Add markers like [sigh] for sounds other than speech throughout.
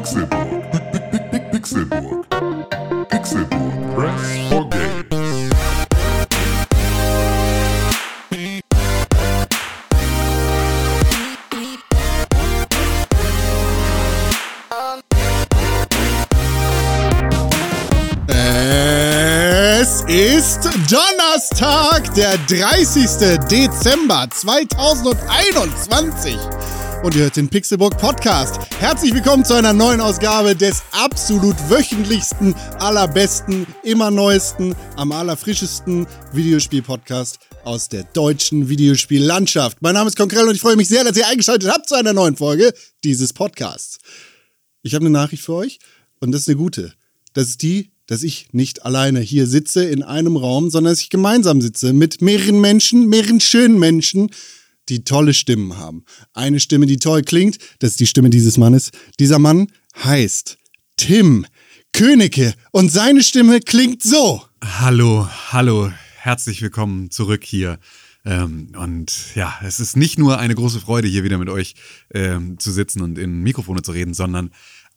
Pixelburg. Pixelburg. Pixelburg. Press for Games. Es ist Donnerstag, der 30. Dezember 2021. Und ihr hört den Pixelburg Podcast. Herzlich willkommen zu einer neuen Ausgabe des absolut wöchentlichsten, allerbesten, immer neuesten, am allerfrischesten Videospiel-Podcast aus der deutschen Videospiellandschaft. Mein Name ist Konkrell und ich freue mich sehr, dass ihr eingeschaltet habt zu einer neuen Folge dieses Podcasts. Ich habe eine Nachricht für euch und das ist eine gute. Das ist die, dass ich nicht alleine hier sitze in einem Raum, sondern dass ich gemeinsam sitze mit mehreren Menschen, mehreren schönen Menschen, die tolle Stimmen haben. Eine Stimme, die toll klingt, das ist die Stimme dieses Mannes. Dieser Mann heißt Tim Königke und seine Stimme klingt so. Hallo, hallo, herzlich willkommen zurück hier. Ähm, und ja, es ist nicht nur eine große Freude, hier wieder mit euch ähm, zu sitzen und in Mikrofone zu reden, sondern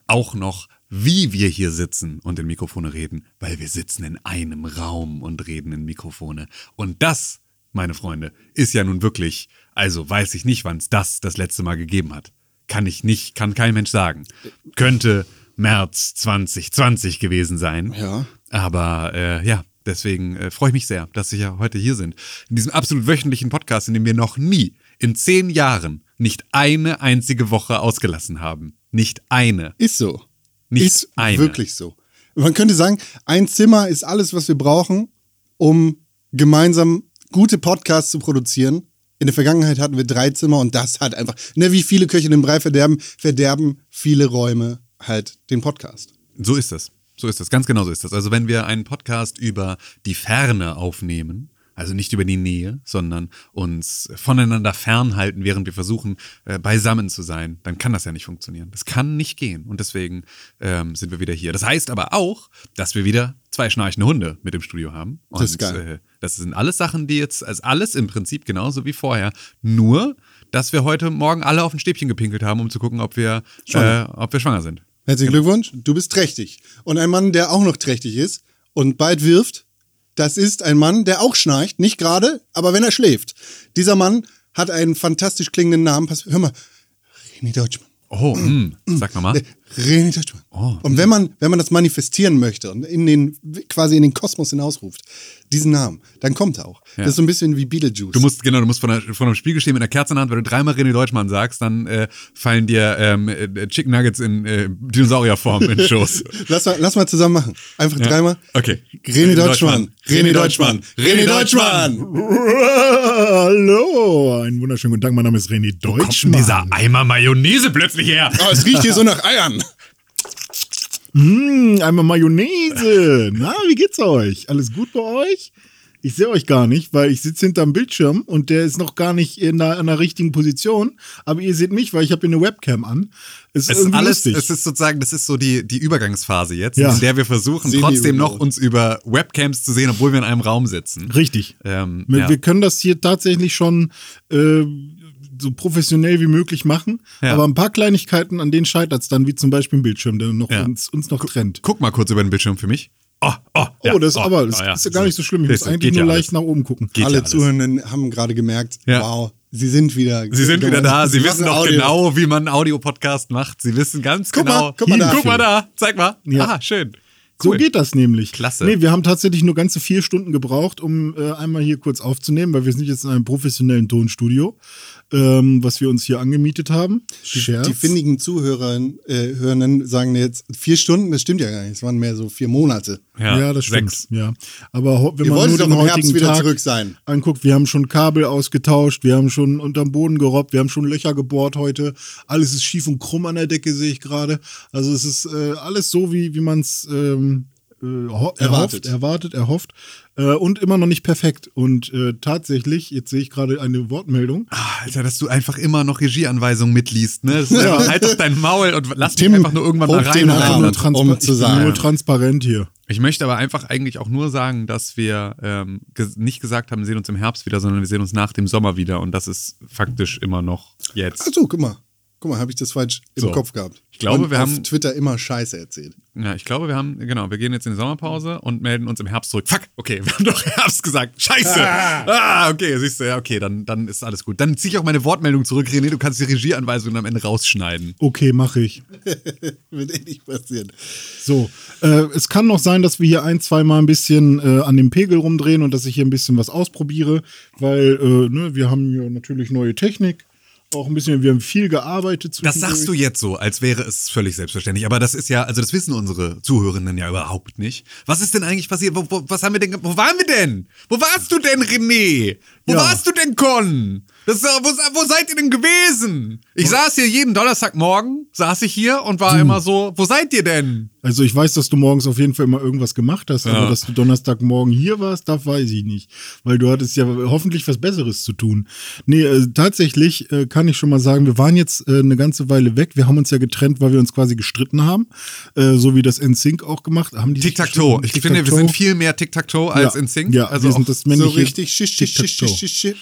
auch noch, wie wir hier sitzen und in Mikrofone reden, weil wir sitzen in einem Raum und reden in Mikrofone. Und das, meine Freunde, ist ja nun wirklich, also weiß ich nicht, wann es das das letzte Mal gegeben hat. Kann ich nicht, kann kein Mensch sagen. Könnte März 2020 gewesen sein. Ja. Aber äh, ja, deswegen äh, freue ich mich sehr, dass Sie ja heute hier sind. In diesem absolut wöchentlichen Podcast, in dem wir noch nie in zehn Jahren nicht eine einzige Woche ausgelassen haben. Nicht eine. Ist so. Nicht ist eine. wirklich so. Man könnte sagen, ein Zimmer ist alles, was wir brauchen, um gemeinsam gute Podcasts zu produzieren. In der Vergangenheit hatten wir drei Zimmer und das hat einfach, ne, wie viele Köche den Brei verderben, verderben viele Räume halt den Podcast. So ist das. So ist das. Ganz genau so ist das. Also wenn wir einen Podcast über die Ferne aufnehmen, also nicht über die Nähe, sondern uns voneinander fernhalten, während wir versuchen, äh, beisammen zu sein, dann kann das ja nicht funktionieren. Das kann nicht gehen. Und deswegen ähm, sind wir wieder hier. Das heißt aber auch, dass wir wieder zwei schnarchende Hunde mit im Studio haben. Und, Das ist geil. Äh, das sind alles Sachen, die jetzt, also alles im Prinzip genauso wie vorher. Nur, dass wir heute Morgen alle auf ein Stäbchen gepinkelt haben, um zu gucken, ob wir, äh, ob wir schwanger sind. Herzlichen Glückwunsch, du bist trächtig. Und ein Mann, der auch noch trächtig ist und bald wirft, das ist ein Mann, der auch schnarcht, nicht gerade, aber wenn er schläft. Dieser Mann hat einen fantastisch klingenden Namen. Pass, hör mal, René Deutschmann. Oh, hm, sag nochmal. René Deutschmann. Oh. Und wenn man, wenn man das manifestieren möchte und in den, quasi in den Kosmos hinausruft, diesen Namen, dann kommt er auch. Das ist so ein bisschen wie Beetlejuice. Du musst, genau, du musst vor, einer, vor einem Spiegel stehen mit einer Kerze in der Hand, wenn du dreimal René Deutschmann sagst, dann äh, fallen dir ähm, äh, Chicken Nuggets in äh, Dinosaurierform in den [laughs] Schoß. lass, mal, lass mal zusammen machen. Einfach dreimal. Okay. René Deutschmann. René Deutschmann. René Deutschmann. Hallo, einen wunderschönen guten Tag. Mein Name ist René Kommt denn Deutschmann. dieser Eimer Mayonnaise plötzlich her? Oh, es riecht hier so nach Eiern. Mmh, einmal Mayonnaise. Na, wie geht's euch? Alles gut bei euch? Ich sehe euch gar nicht, weil ich sitze hinterm Bildschirm und der ist noch gar nicht in der, in der richtigen Position. Aber ihr seht mich, weil ich habe hier eine Webcam an. Es ist, Es ist alles, lustig. es ist sozusagen, das ist so die, die Übergangsphase jetzt, Ja. in der wir versuchen, Semi-remote. trotzdem noch uns über Webcams zu sehen, obwohl wir in einem Raum sitzen. Richtig. Ähm, wir, ja. wir können das hier tatsächlich schon äh, so professionell wie möglich machen. Ja. Aber ein paar Kleinigkeiten, an denen scheitert es dann, wie zum Beispiel ein Bildschirm, der noch Ja. uns, uns noch trennt. Guck mal kurz über den Bildschirm für mich. Oh, oh, Oh, das ist oh, aber das oh, ja. ist ja gar nicht so schlimm. Ich muss eigentlich nur ja leicht nach oben gucken. Geht ja Alle. Zuhörenden haben gerade gemerkt, Ja. wow, sie sind wieder. Sie sind wieder da. Sie wissen doch Audio. genau, wie man einen Audiopodcast macht. Sie wissen ganz Guck mal, genau. guck mal da. Guck mal da. Zeig mal. Ja. Aha, schön. So Cool. geht das nämlich. Klasse. Nee, wir haben tatsächlich nur ganze vier Stunden gebraucht, um äh, einmal hier kurz aufzunehmen, weil wir sind jetzt in einem professionellen Tonstudio, ähm, was wir uns hier angemietet haben. Scherz. Die findigen Zuhörer, äh, Hörenden sagen jetzt vier Stunden, das stimmt ja gar nicht. Es waren mehr so vier Monate. ja, das stimmt. Sechs. Ja. Aber wenn Ihr man nur doch den im Herbst heutigen wieder Tag zurück sein. anguckt, wir haben schon Kabel ausgetauscht, wir haben schon unterm Boden gerobbt, wir haben schon Löcher gebohrt heute. Alles ist schief und krumm an der Decke, sehe ich gerade. Also es ist äh, alles so, wie, wie man es ähm, äh, Erwartet. erhofft, erwartet, erhofft. Äh, und immer noch nicht perfekt. Und äh, tatsächlich, jetzt sehe ich gerade eine Wortmeldung. Ah, Alter, dass du einfach immer noch Regieanweisungen mitliest, ne? Das ist einfach, halt doch dein Maul und lass Tim, mich einfach nur irgendwann mal hob den rein. Und um zu sagen. nur transparent hier. Ich möchte aber einfach eigentlich auch nur sagen, dass wir ähm, ges nicht gesagt haben, wir sehen uns im Herbst wieder, sondern wir sehen uns nach dem Sommer wieder und das ist faktisch immer noch jetzt. Achso, guck mal. Guck mal, habe ich das falsch im So. Kopf gehabt. Ich glaube, Und wir auf haben- Twitter immer Scheiße erzählt. Ja, ich glaube, wir haben, genau, wir gehen jetzt in die Sommerpause und melden uns im Herbst zurück. Fuck, okay, [laughs] wir haben doch Herbst gesagt. Scheiße. Ah, okay, siehst du, ja, okay, dann, dann ist alles gut. Dann ziehe ich auch meine Wortmeldung zurück, René, du kannst die Regieanweisungen am Ende rausschneiden. Okay, mache ich. [laughs] Wird eh nicht passieren. So, äh, es kann noch sein, dass wir hier ein, zwei Mal ein bisschen äh, an dem Pegel rumdrehen und dass ich hier ein bisschen was ausprobiere, weil äh, ne, wir haben hier natürlich neue Technik, auch ein bisschen, wir haben viel gearbeitet. Das sagst du jetzt so, als wäre es völlig selbstverständlich. Aber das ist ja, also das wissen unsere Zuhörenden ja überhaupt nicht. Was ist denn eigentlich passiert? Wo, wo, was haben wir denn, wo waren wir denn? Wo warst du denn, René? Wo Ja. warst du denn, Con? Das ist, wo, wo seid ihr denn gewesen? Ich saß hier jeden Donnerstagmorgen, saß ich hier und war immer so, wo seid ihr denn? Also ich weiß, dass du morgens auf jeden Fall immer irgendwas gemacht hast, Ja. aber dass du Donnerstagmorgen hier warst, das weiß ich nicht. Weil du hattest ja hoffentlich was Besseres zu tun. Nee, äh, tatsächlich äh, kann ich schon mal sagen, wir waren jetzt äh, eine ganze Weile weg. Wir haben uns ja getrennt, weil wir uns quasi gestritten haben. Äh, so wie das NSYNC auch gemacht haben. Tic-Tac-Toe. Ich finde, wir sind viel mehr Tic-Tac-Toe als ja. in Sync. Ja, also wir sind das So männliche richtig schisch, schisch, Tic-Tac-Toe. schisch, schisch.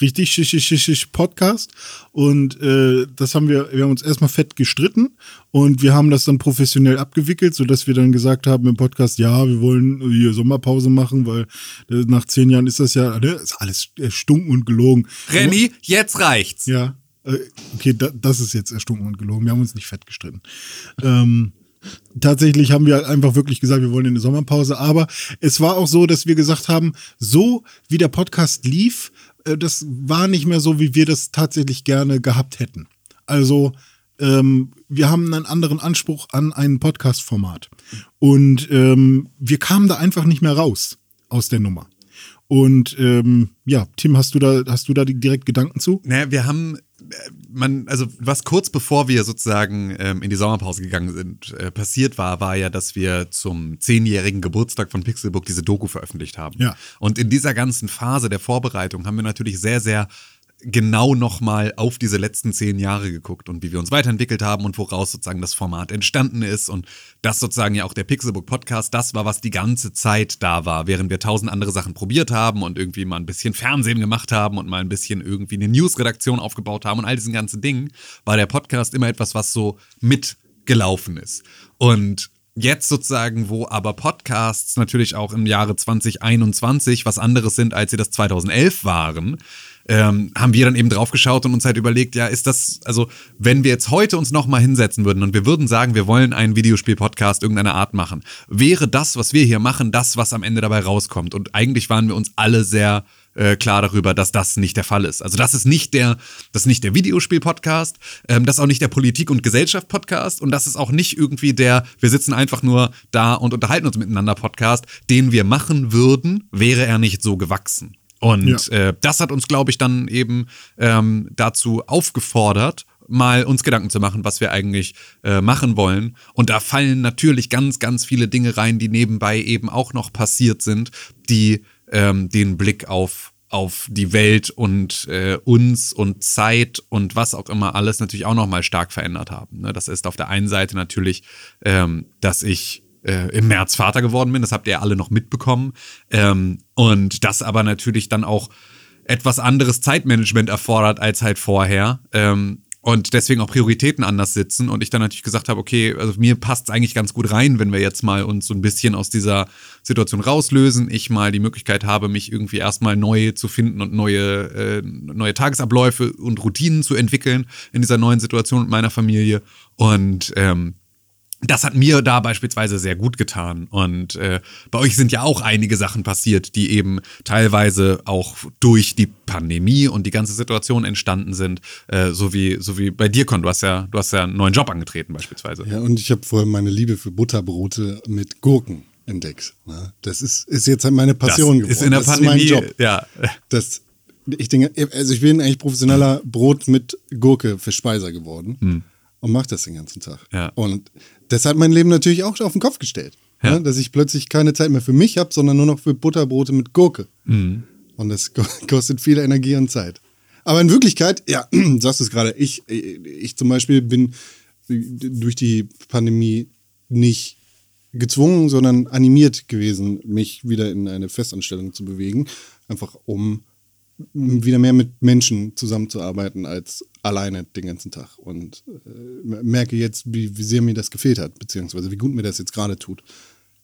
Richtig schisch, schisch, schisch, Podcast. Und äh, das haben wir, wir haben uns erstmal fett gestritten und wir haben das dann professionell abgewickelt, sodass wir dann gesagt haben im Podcast, ja, wir wollen hier Sommerpause machen, weil äh, nach zehn Jahren ist das ja, ne, ist alles erstunken und gelogen. Renny, jetzt reicht's. Ja, äh, okay, da, das ist jetzt erstunken und gelogen. Wir haben uns nicht fett gestritten. Ähm, tatsächlich haben wir einfach wirklich gesagt, wir wollen in eine Sommerpause. Aber es war auch so, dass wir gesagt haben, so wie der Podcast lief, äh, das war nicht mehr so, wie wir das tatsächlich gerne gehabt hätten. Also ähm, wir haben einen anderen Anspruch an ein Podcast-Format. Und ähm, wir kamen da einfach nicht mehr raus aus der Nummer. Und ähm, ja, Tim, hast du da, hast du da direkt Gedanken zu? Naja, wir haben, äh, man, also was kurz bevor wir sozusagen ähm, in die Sommerpause gegangen sind, äh, passiert war, war ja, dass wir zum zehnjährigen Geburtstag von Pixelbook diese Doku veröffentlicht haben. Ja. Und in dieser ganzen Phase der Vorbereitung haben wir natürlich sehr, sehr genau nochmal auf diese letzten zehn Jahre geguckt und wie wir uns weiterentwickelt haben und woraus sozusagen das Format entstanden ist und das sozusagen ja auch der Pixelbook Podcast, das war, was die ganze Zeit da war, während wir tausend andere Sachen probiert haben und irgendwie mal ein bisschen Fernsehen gemacht haben und mal ein bisschen irgendwie eine Newsredaktion aufgebaut haben und all diesen ganzen Dingen, war der Podcast immer etwas, was so mitgelaufen ist. Und Jetzt sozusagen, wo aber Podcasts natürlich auch im Jahre 2021 was anderes sind, als sie das 2011 waren, ähm, haben wir dann eben drauf geschaut und uns halt überlegt, ja, ist das, also wenn wir jetzt heute uns nochmal hinsetzen würden und wir würden sagen, wir wollen einen Videospiel-Podcast irgendeiner Art machen, wäre das, was wir hier machen, das, was am Ende dabei rauskommt. Und eigentlich waren wir uns alle sehr äh, klar darüber, dass das nicht der Fall ist. Also das ist nicht der, das ist nicht der Videospiel-Podcast, ähm, das ist auch nicht der Politik- und Gesellschaft-Podcast und das ist auch nicht irgendwie der, wir sitzen einfach nur da und unterhalten uns miteinander Podcast, den wir machen würden, wäre er nicht so gewachsen. Und äh, das hat uns, glaube ich, dann eben ähm, dazu aufgefordert, mal uns Gedanken zu machen, was wir eigentlich äh, machen wollen. Und da fallen natürlich ganz, ganz viele Dinge rein, die nebenbei eben auch noch passiert sind, die ähm, den Blick auf auf die Welt und äh, uns und Zeit und was auch immer alles natürlich auch noch mal stark verändert haben. Ne? Das ist auf der einen Seite natürlich, ähm, dass ich äh, im März Vater geworden bin. Das habt ihr alle noch mitbekommen. Ähm, und das aber natürlich dann auch etwas anderes Zeitmanagement erfordert als halt vorher. Ähm, und deswegen auch Prioritäten anders sitzen. Und ich dann natürlich gesagt habe, okay, also mir passt es eigentlich ganz gut rein, wenn wir jetzt mal uns so ein bisschen aus dieser Situation rauslösen. Ich mal die Möglichkeit habe, mich irgendwie erstmal neu zu finden und neue, äh, neue Tagesabläufe und Routinen zu entwickeln in dieser neuen Situation mit meiner Familie. Und ähm, das hat mir da beispielsweise sehr gut getan. Und äh, bei euch sind ja auch einige Sachen passiert, die eben teilweise auch durch die Pandemie und die ganze Situation entstanden sind. Äh, so, wie, so wie bei dir, Con. Du hast ja, du hast ja einen neuen Job angetreten, beispielsweise. Ja, und ich habe vorher meine Liebe für Butterbrote mit Gurken entdeckt. ne? Das ist, ist jetzt halt meine Passion geworden. ist in der das Pandemie. ist mein Job. Ja. Das, ich denke, also ich bin eigentlich professioneller Brot mit Gurke Verspeiser geworden und mache das den ganzen Tag. Hm. Ja. Und das hat mein Leben natürlich auch auf den Kopf gestellt. Ja. ne? Dass ich plötzlich keine Zeit mehr für mich habe, sondern nur noch für Butterbrote mit Gurke. Mhm. Und das ko- [laughs] kostet viel Energie und Zeit. Aber in Wirklichkeit, ja, [clears throat] sagst du es gerade, ich, ich zum Beispiel bin durch die Pandemie nicht gezwungen, sondern animiert gewesen, mich wieder in eine Festanstellung zu bewegen. Einfach um wieder mehr mit Menschen zusammenzuarbeiten als alleine den ganzen Tag und äh, merke jetzt, wie, wie sehr mir das gefehlt hat, beziehungsweise wie gut mir das jetzt gerade tut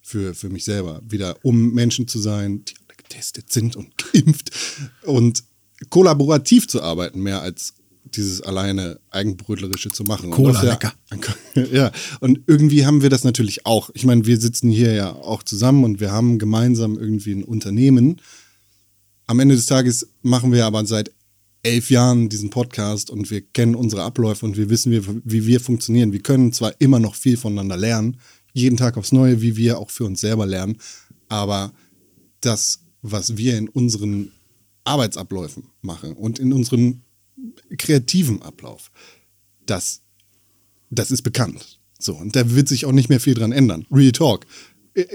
für, für mich selber, wieder um Menschen zu sein, die alle getestet sind und [laughs] geimpft und kollaborativ zu arbeiten, mehr als dieses alleine Eigenbrötlerische zu machen. Und Cola, auf der- lecker. [laughs] Ja, und irgendwie haben wir das natürlich auch. Ich meine, wir sitzen hier ja auch zusammen und wir haben gemeinsam irgendwie ein Unternehmen. Am Ende des Tages machen wir aber seit elf Jahren diesen Podcast und wir kennen unsere Abläufe und wir wissen, wie, wie wir funktionieren. Wir können zwar immer noch viel voneinander lernen, jeden Tag aufs Neue, wie wir auch für uns selber lernen, aber das, was wir in unseren Arbeitsabläufen machen und in unserem kreativen Ablauf, das, das ist bekannt. So, und da wird sich auch nicht mehr viel dran ändern. Real Talk.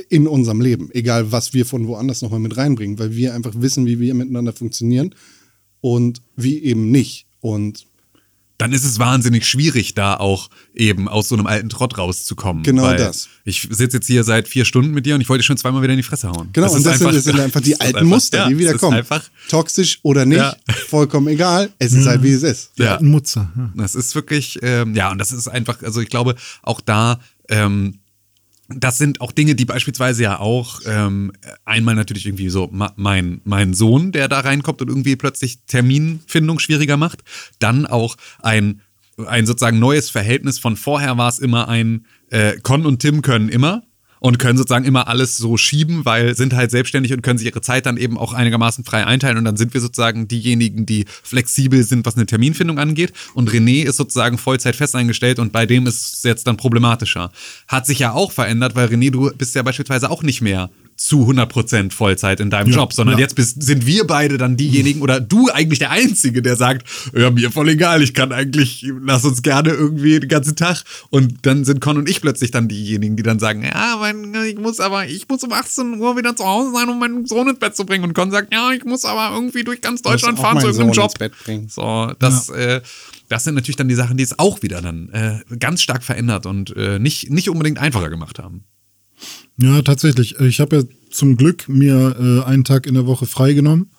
In unserem Leben. Egal, was wir von woanders nochmal mit reinbringen, weil wir einfach wissen, wie wir miteinander funktionieren und wie eben nicht. Und dann ist es wahnsinnig schwierig, da auch eben aus so einem alten Trott rauszukommen. Genau weil das. Ich sitze jetzt hier seit vier Stunden mit dir und ich wollte dich schon zweimal wieder in die Fresse hauen. genau, und das, sind, das sind einfach [laughs] die das alten einfach- Muster, ja, die wieder kommen. Einfach, Toxisch oder nicht, Ja. [laughs] vollkommen egal. Es ist halt, wie es ist. ja. Ein Mutzer. Ja. Das ist wirklich, ähm, ja, und das ist einfach, also ich glaube, auch da, ähm, das sind auch Dinge, die beispielsweise ja auch ähm, einmal natürlich irgendwie so mein, mein Sohn, der da reinkommt und irgendwie plötzlich Terminfindung schwieriger macht. Dann auch ein, ein sozusagen neues Verhältnis von vorher war es immer ein äh, Con und Tim können immer und können sozusagen immer alles so schieben, weil sind halt selbstständig und können sich ihre Zeit dann eben auch einigermaßen frei einteilen und dann sind wir sozusagen diejenigen, die flexibel sind, was eine Terminfindung angeht und René ist sozusagen Vollzeit fest eingestellt und bei dem ist es jetzt dann problematischer. Hat sich ja auch verändert, weil René, du bist ja beispielsweise auch nicht mehr zu 100% Vollzeit in deinem Ja, Job, sondern ja. jetzt bist, sind wir beide dann diejenigen oder du eigentlich der Einzige, der sagt, ja, mir voll egal, ich kann eigentlich, lass uns gerne irgendwie den ganzen Tag. Und dann sind Con und ich plötzlich dann diejenigen, die dann sagen, ja, mein, ich muss aber, ich muss um 18 Uhr wieder zu Hause sein, um meinen Sohn ins Bett zu bringen. Und Con sagt, ja, ich muss aber irgendwie durch ganz Deutschland fahren zu meinen irgendeinem Sohn Job. ins Bett bringen. So, das, äh, das sind natürlich dann die Sachen, die es auch wieder dann äh, ganz stark verändert und äh, nicht, nicht unbedingt einfacher gemacht haben. Ja, tatsächlich. Ich habe ja zum Glück mir äh, einen Tag in der Woche freigenommen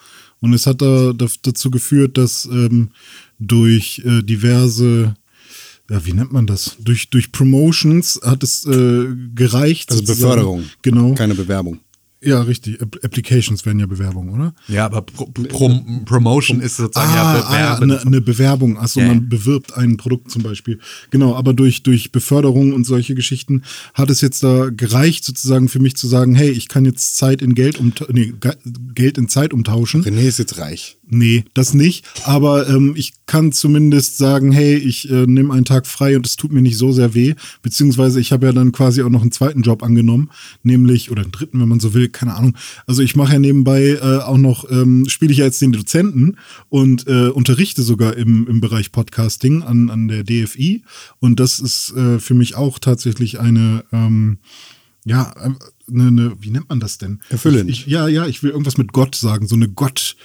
und es hat da, da, dazu geführt, dass ähm, durch äh, diverse, ja, wie nennt man das? Durch, durch Promotions hat es äh, gereicht. Also. Beförderung. Genau. Keine Bewerbung. Ja, richtig. App- Applications wären ja Bewerbungen, oder? Ja, aber Pro Pro Promotion ist sozusagen ja Ah, ah, Bewerben. eine, eine Bewerbung. Achso, Ja, ja. man bewirbt ein Produkt zum Beispiel. Genau, aber durch, durch Beförderung und solche Geschichten hat es jetzt da gereicht, sozusagen für mich zu sagen, hey, ich kann jetzt Zeit in Geld um nee, Ge- Geld in Zeit umtauschen. René ist jetzt reich. Nee, das nicht. Aber ähm, ich kann zumindest sagen, hey, ich äh, nehme einen Tag frei und es tut mir nicht so sehr weh. Beziehungsweise ich habe ja dann quasi auch noch einen zweiten Job angenommen, nämlich, oder einen dritten, wenn man so will, keine Ahnung. Also ich mache ja nebenbei äh, auch noch, ähm, spiele ich ja jetzt den Dozenten und äh, unterrichte sogar im, im Bereich Podcasting an, an der DFI. Und das ist äh, für mich auch tatsächlich eine, ähm, ja, eine, eine, wie nennt man das denn? Erfüllend. Ich, ja, ja, ich will irgendwas mit Gott sagen, so eine Gott,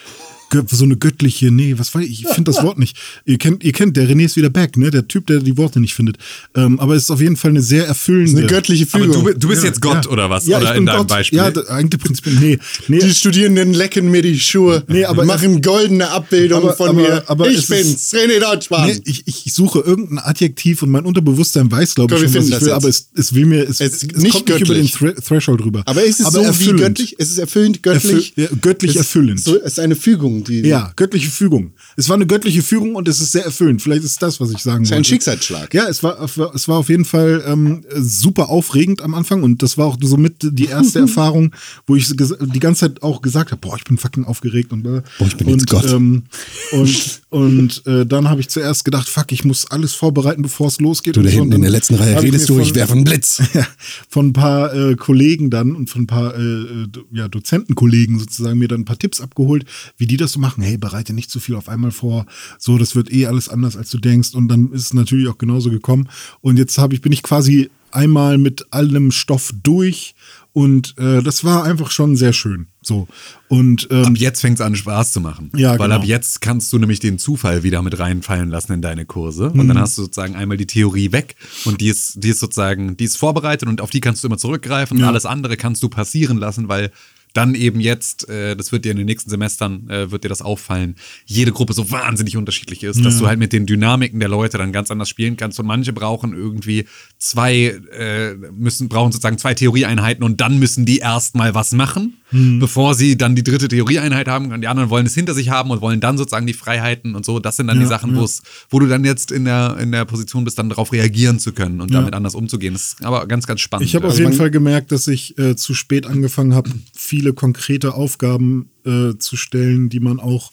so eine göttliche, nee, was weiß ich, ich finde das [laughs] Wort nicht. Ihr kennt, ihr kennt, der René ist wieder back, ne, der Typ, der die Worte nicht findet. Ähm, aber es ist auf jeden Fall eine sehr erfüllende. Eine göttliche Aber Fügung. du, du bist Ja, jetzt Gott ja. oder was? Ja, oder ich in bin deinem Gott. Beispiel? Ja, da, eigentlich prinzipiell, nee, nee. Die Studierenden lecken mir die Schuhe, Nee, aber- machen goldene Abbildungen Aber- von aber- mir. aber ich es bin's, René Deutschmann. Nee, ich, ich suche irgendein Adjektiv und mein Unterbewusstsein weiß, glaube ich, schon, was ich das will, jetzt. aber es, es will mir, es, Es es, ist nicht kommt nicht über den göttlich. Thre Threshold rüber. aber ist es so erfüllend. wie göttlich? Ist es erfüllend, göttlich? Erfü- ja, göttlich erfüllend. So, es ist eine Fügung, die Ja, göttliche Fügung. Es war eine göttliche Fügung und es ist sehr erfüllend. Vielleicht ist das, was ich sagen ist wollte. ein Schicksalsschlag. Ja, es war, es war auf jeden Fall ähm, super aufregend am Anfang und das war auch somit die erste [laughs] Erfahrung, wo ich die ganze Zeit auch gesagt habe, boah, ich bin fucking aufgeregt und. Boah, ich bin und, jetzt Gott. Ähm, [laughs] und und äh, dann habe ich zuerst gedacht, fuck, ich muss alles vorbereiten, bevor es losgeht. Du da so. hinten in der letzten Reihe redest du, ich von- werfe einen Blitz. [laughs] von ein paar äh, Kollegen dann und von ein paar äh, äh, ja, Dozentenkollegen sozusagen mir dann ein paar Tipps abgeholt, wie die das so machen. Hey, bereite nicht zu viel auf einmal vor. So, das wird eh alles anders, als du denkst. Und dann ist es natürlich auch genauso gekommen. Und jetzt habe ich, bin ich quasi einmal mit allem Stoff durch. Und äh, das war einfach schon sehr schön. So. Und ähm, Ab jetzt fängt es an, Spaß zu machen. Ja, Weil genau. ab jetzt kannst du nämlich den Zufall wieder mit reinfallen lassen in deine Kurse. Und Mhm. dann hast du sozusagen einmal die Theorie weg und die ist, die ist sozusagen, die ist vorbereitet und auf die kannst du immer zurückgreifen und Ja. alles andere kannst du passieren lassen, weil dann eben jetzt, äh, das wird dir in den nächsten Semestern, äh, wird dir das auffallen, jede Gruppe so wahnsinnig unterschiedlich ist, dass du halt mit den Dynamiken der Leute dann ganz anders spielen kannst und manche brauchen irgendwie zwei, äh, müssen, brauchen sozusagen zwei Theorieeinheiten und dann müssen die erstmal was machen, bevor sie dann die dritte Theorieeinheit haben und die anderen wollen es hinter sich haben und wollen dann sozusagen die Freiheiten und so. Das sind dann die Ja, Sachen, ja. wo es, wo du dann jetzt in der, in der Position bist, dann darauf reagieren zu können und Ja. damit anders umzugehen. Das ist aber ganz, ganz spannend. Ich habe auf Also jeden man- Fall gemerkt, dass ich äh, zu spät angefangen habe, viele konkrete Aufgaben äh, zu stellen, die man auch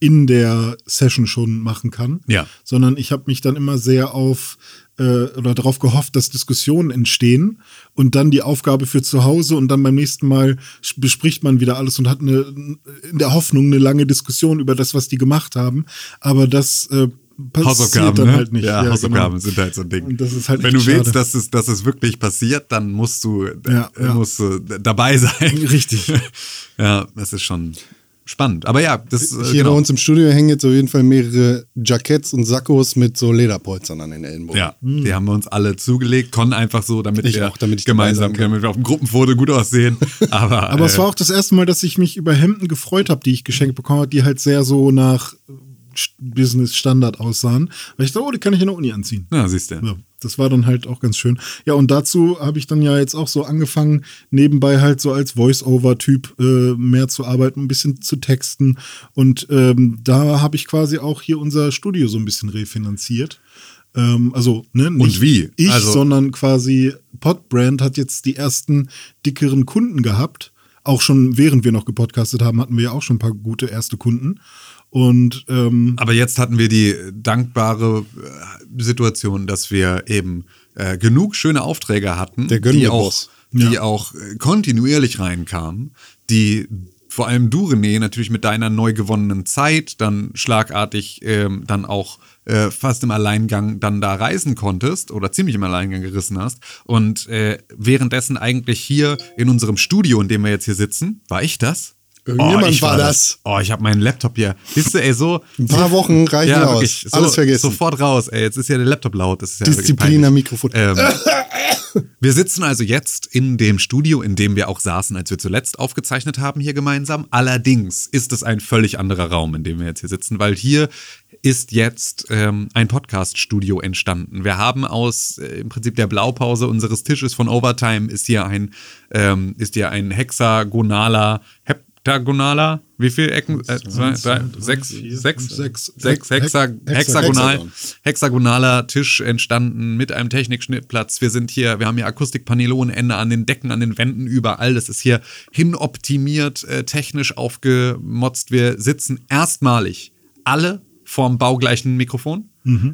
in der Session schon machen kann. Ja. Sondern ich habe mich dann immer sehr auf äh, oder darauf gehofft, dass Diskussionen entstehen und dann die Aufgabe für zu Hause und dann beim nächsten Mal bespricht man wieder alles und hat eine in der Hoffnung eine lange Diskussion über das, was die gemacht haben. Aber das äh, Hausaufgaben, dann ne? halt nicht. Ja, Hausaufgaben genau. sind halt so ein Ding. Halt Wenn du willst, dass es, dass es wirklich passiert, dann musst du, Ja, äh, ja. musst du dabei sein. Richtig. [laughs] ja, das ist schon spannend. Aber ja, das äh, Hier genau. bei uns im Studio hängen jetzt auf jeden Fall mehrere Jacketts und Sakkos mit so Lederpolstern an den Ellenbogen. Ja, die haben wir uns alle zugelegt, konnten einfach so, damit Ich wir auch, damit ich gemeinsam, damit wir auf dem Gruppenfoto gut aussehen. [laughs] Aber, Aber es äh, war auch das erste Mal, dass ich mich über Hemden gefreut habe, die ich geschenkt bekommen habe, die halt sehr so nach Business-Standard aussahen. Weil ich dachte, oh, die kann ich in der Uni anziehen. ja, siehst du. Ja, das war dann halt auch ganz schön. Ja, und dazu habe ich dann ja jetzt auch so angefangen, nebenbei halt so als Voice-Over-Typ äh, mehr zu arbeiten, ein bisschen zu texten. Und ähm, da habe ich quasi auch hier unser Studio so ein bisschen refinanziert. Ähm, also, ne, nicht wie? ich, Also- sondern quasi Podbrand hat jetzt die ersten dickeren Kunden gehabt. Auch schon während wir noch gepodcastet haben, hatten wir ja auch schon ein paar gute erste Kunden. Und ähm, Aber jetzt hatten wir die dankbare äh, Situation, dass wir eben äh, genug schöne Aufträge hatten, Der die auch, die auch äh, kontinuierlich reinkamen, die vor allem du, René, natürlich mit deiner neu gewonnenen Zeit dann schlagartig ähm, dann auch äh, fast im Alleingang dann da reisen konntest oder ziemlich im Alleingang gerissen hast. Und äh, währenddessen eigentlich hier in unserem Studio, in dem wir jetzt hier sitzen, war ich das? Irgendjemand ich war das. Oh, ich habe meinen Laptop hier. Siehst du, ey, so. Ein paar Wochen reichen ja, aus. Wirklich, so, Alles vergessen. Sofort raus, ey. Jetzt ist ja der Laptop laut. Das ist ja Disziplin am Mikrofon. Ähm, [laughs] wir sitzen also jetzt in dem Studio, in dem wir auch saßen, als wir zuletzt aufgezeichnet haben hier gemeinsam. Allerdings ist es ein völlig anderer Raum, in dem wir jetzt hier sitzen, weil hier ist jetzt ähm, ein Podcast-Studio entstanden. Wir haben aus äh, im Prinzip der Blaupause unseres Tisches von Overtime ist hier ein ähm, ist hier ein hexagonaler Heptagonaler, wie viele Ecken? Äh, zwei, drei, sechs, sechs, sechs. sechs Hexa, Hex- hexagonal, Hexagon. hexagonaler Tisch entstanden mit einem Technikschnittplatz. Wir sind hier, wir haben hier Akustikpaneele ohne Ende an den Decken, an den Wänden, überall. Das ist hier hinoptimiert, äh, technisch aufgemotzt. Wir sitzen erstmalig alle vorm baugleichen Mikrofon.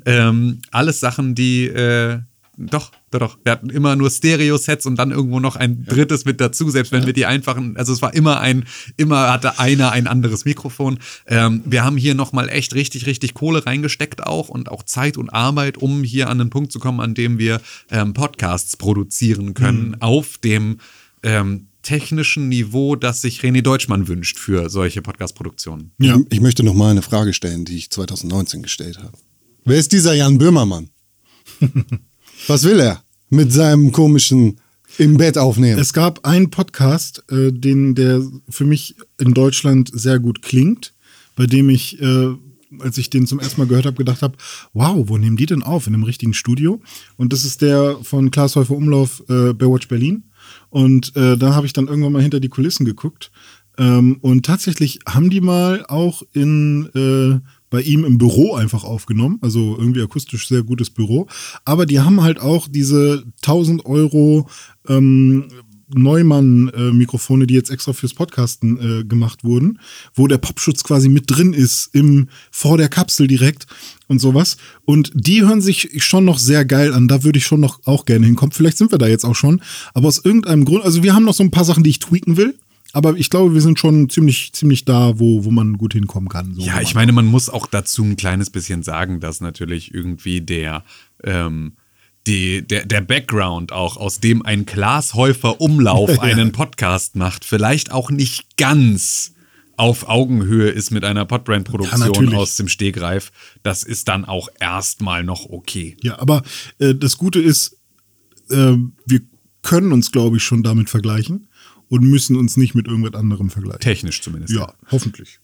Ähm, alles Sachen, die äh, doch, doch, doch. Wir hatten immer nur Stereo-Sets und dann irgendwo noch ein drittes mit dazu, selbst wenn wir die einfachen, also es war immer ein, immer hatte einer ein anderes Mikrofon. Ähm, wir haben hier nochmal echt richtig, richtig Kohle reingesteckt auch und auch Zeit und Arbeit, um hier an den Punkt zu kommen, an dem wir ähm, Podcasts produzieren können auf dem ähm, technischen Niveau, das sich René Deutschmann wünscht für solche Podcast-Produktionen. Ich, ich möchte noch mal eine Frage stellen, die ich 2019 gestellt habe. Wer ist dieser Jan Böhmermann? [laughs] Was will er mit seinem komischen im Bett aufnehmen? Es gab einen Podcast, äh, den der für mich in Deutschland sehr gut klingt, bei dem ich, äh, als ich den zum ersten Mal gehört habe, gedacht habe, wow, wo nehmen die denn auf? In einem richtigen Studio? Und das ist der von Klaas Häufer Umlauf, äh, Baywatch Berlin. Und äh, da habe ich dann irgendwann mal hinter die Kulissen geguckt. Ähm, und tatsächlich haben die mal auch in äh, bei ihm im Büro einfach aufgenommen, also irgendwie akustisch sehr gutes Büro. Aber die haben halt auch diese 1000 Euro ähm, Neumann-Mikrofone, die jetzt extra fürs Podcasten äh, gemacht wurden, wo der Popschutz quasi mit drin ist, im, vor der Kapsel direkt und sowas. Und die hören sich schon noch sehr geil an. Da würde ich schon noch auch gerne hinkommen. Vielleicht sind wir da jetzt auch schon. Aber aus irgendeinem Grund, also wir haben noch so ein paar Sachen, die ich tweaken will. Aber ich glaube, wir sind schon ziemlich, ziemlich da, wo, wo man gut hinkommen kann. So, Ja, ich meine, man muss auch dazu ein kleines bisschen sagen, dass natürlich irgendwie der, ähm, die, der, der Background auch, aus dem ein Klaas Häufer Umlauf [laughs] einen Podcast macht, vielleicht auch nicht ganz auf Augenhöhe ist mit einer Ja, Podbrand-Produktion natürlich. aus dem Stegreif. Das ist dann auch erstmal noch okay. Ja, aber äh, das Gute ist, äh, wir können uns, glaube ich, schon damit vergleichen und müssen uns nicht mit irgendwas anderem vergleichen. Technisch zumindest. Ja, hoffentlich.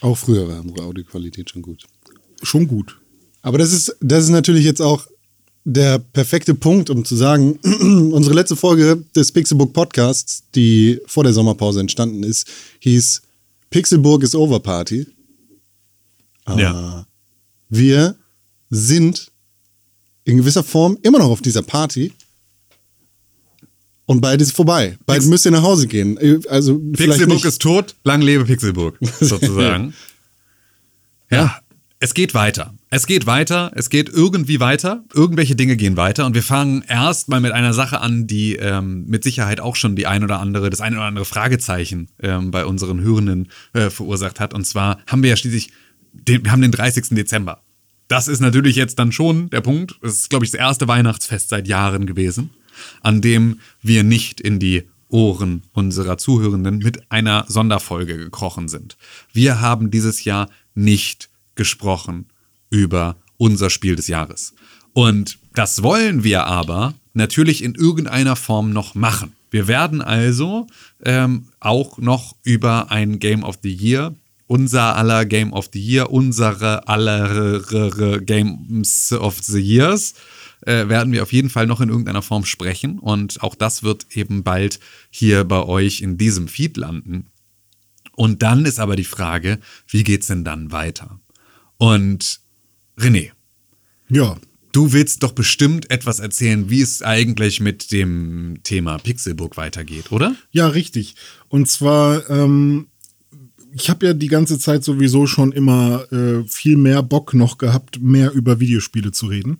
Auch früher war unsere Audioqualität schon gut. Schon gut. Aber das ist, das ist natürlich jetzt auch der perfekte Punkt, um zu sagen, [clears throat] unsere letzte Folge des Pixelbook Podcasts, die vor der Sommerpause entstanden ist, hieß Pixelburg is over Party. Ah, Ja. Wir sind in gewisser Form immer noch auf dieser Party. Und bald ist vorbei. Bald Pix- müsst ihr nach Hause gehen. Also vielleicht Pixelburg ist tot, lang lebe Pixelburg, [laughs] sozusagen. ja, es geht weiter. Es geht weiter, es geht irgendwie weiter. Irgendwelche Dinge gehen weiter. Und wir fangen erst mal mit einer Sache an, die ähm, mit Sicherheit auch schon die ein oder andere, das ein oder andere Fragezeichen ähm, bei unseren Hörenden äh, verursacht hat. Und zwar haben wir ja schließlich, den, wir haben den 30. Dezember. Das ist natürlich jetzt dann schon der Punkt. Das ist, glaube ich, das erste Weihnachtsfest seit Jahren gewesen, an dem wir nicht in die Ohren unserer Zuhörenden mit einer Sonderfolge gekrochen sind. Wir haben dieses Jahr nicht gesprochen über unser Spiel des Jahres. Und das wollen wir aber natürlich in irgendeiner Form noch machen. Wir werden also ähm, auch noch über ein Game of the Year, unser aller Game of the Year, unsere aller Games of the Years, äh, werden wir auf jeden Fall noch in irgendeiner Form sprechen. Und auch das wird eben bald hier bei euch in diesem Feed landen. Und dann ist aber die Frage, wie geht's denn dann weiter? Und René, Ja. du willst doch bestimmt etwas erzählen, wie es eigentlich mit dem Thema Pixelbook weitergeht, oder? Ja, richtig. Und zwar, ähm, ich habe ja die ganze Zeit sowieso schon immer äh, viel mehr Bock noch gehabt, mehr über Videospiele zu reden.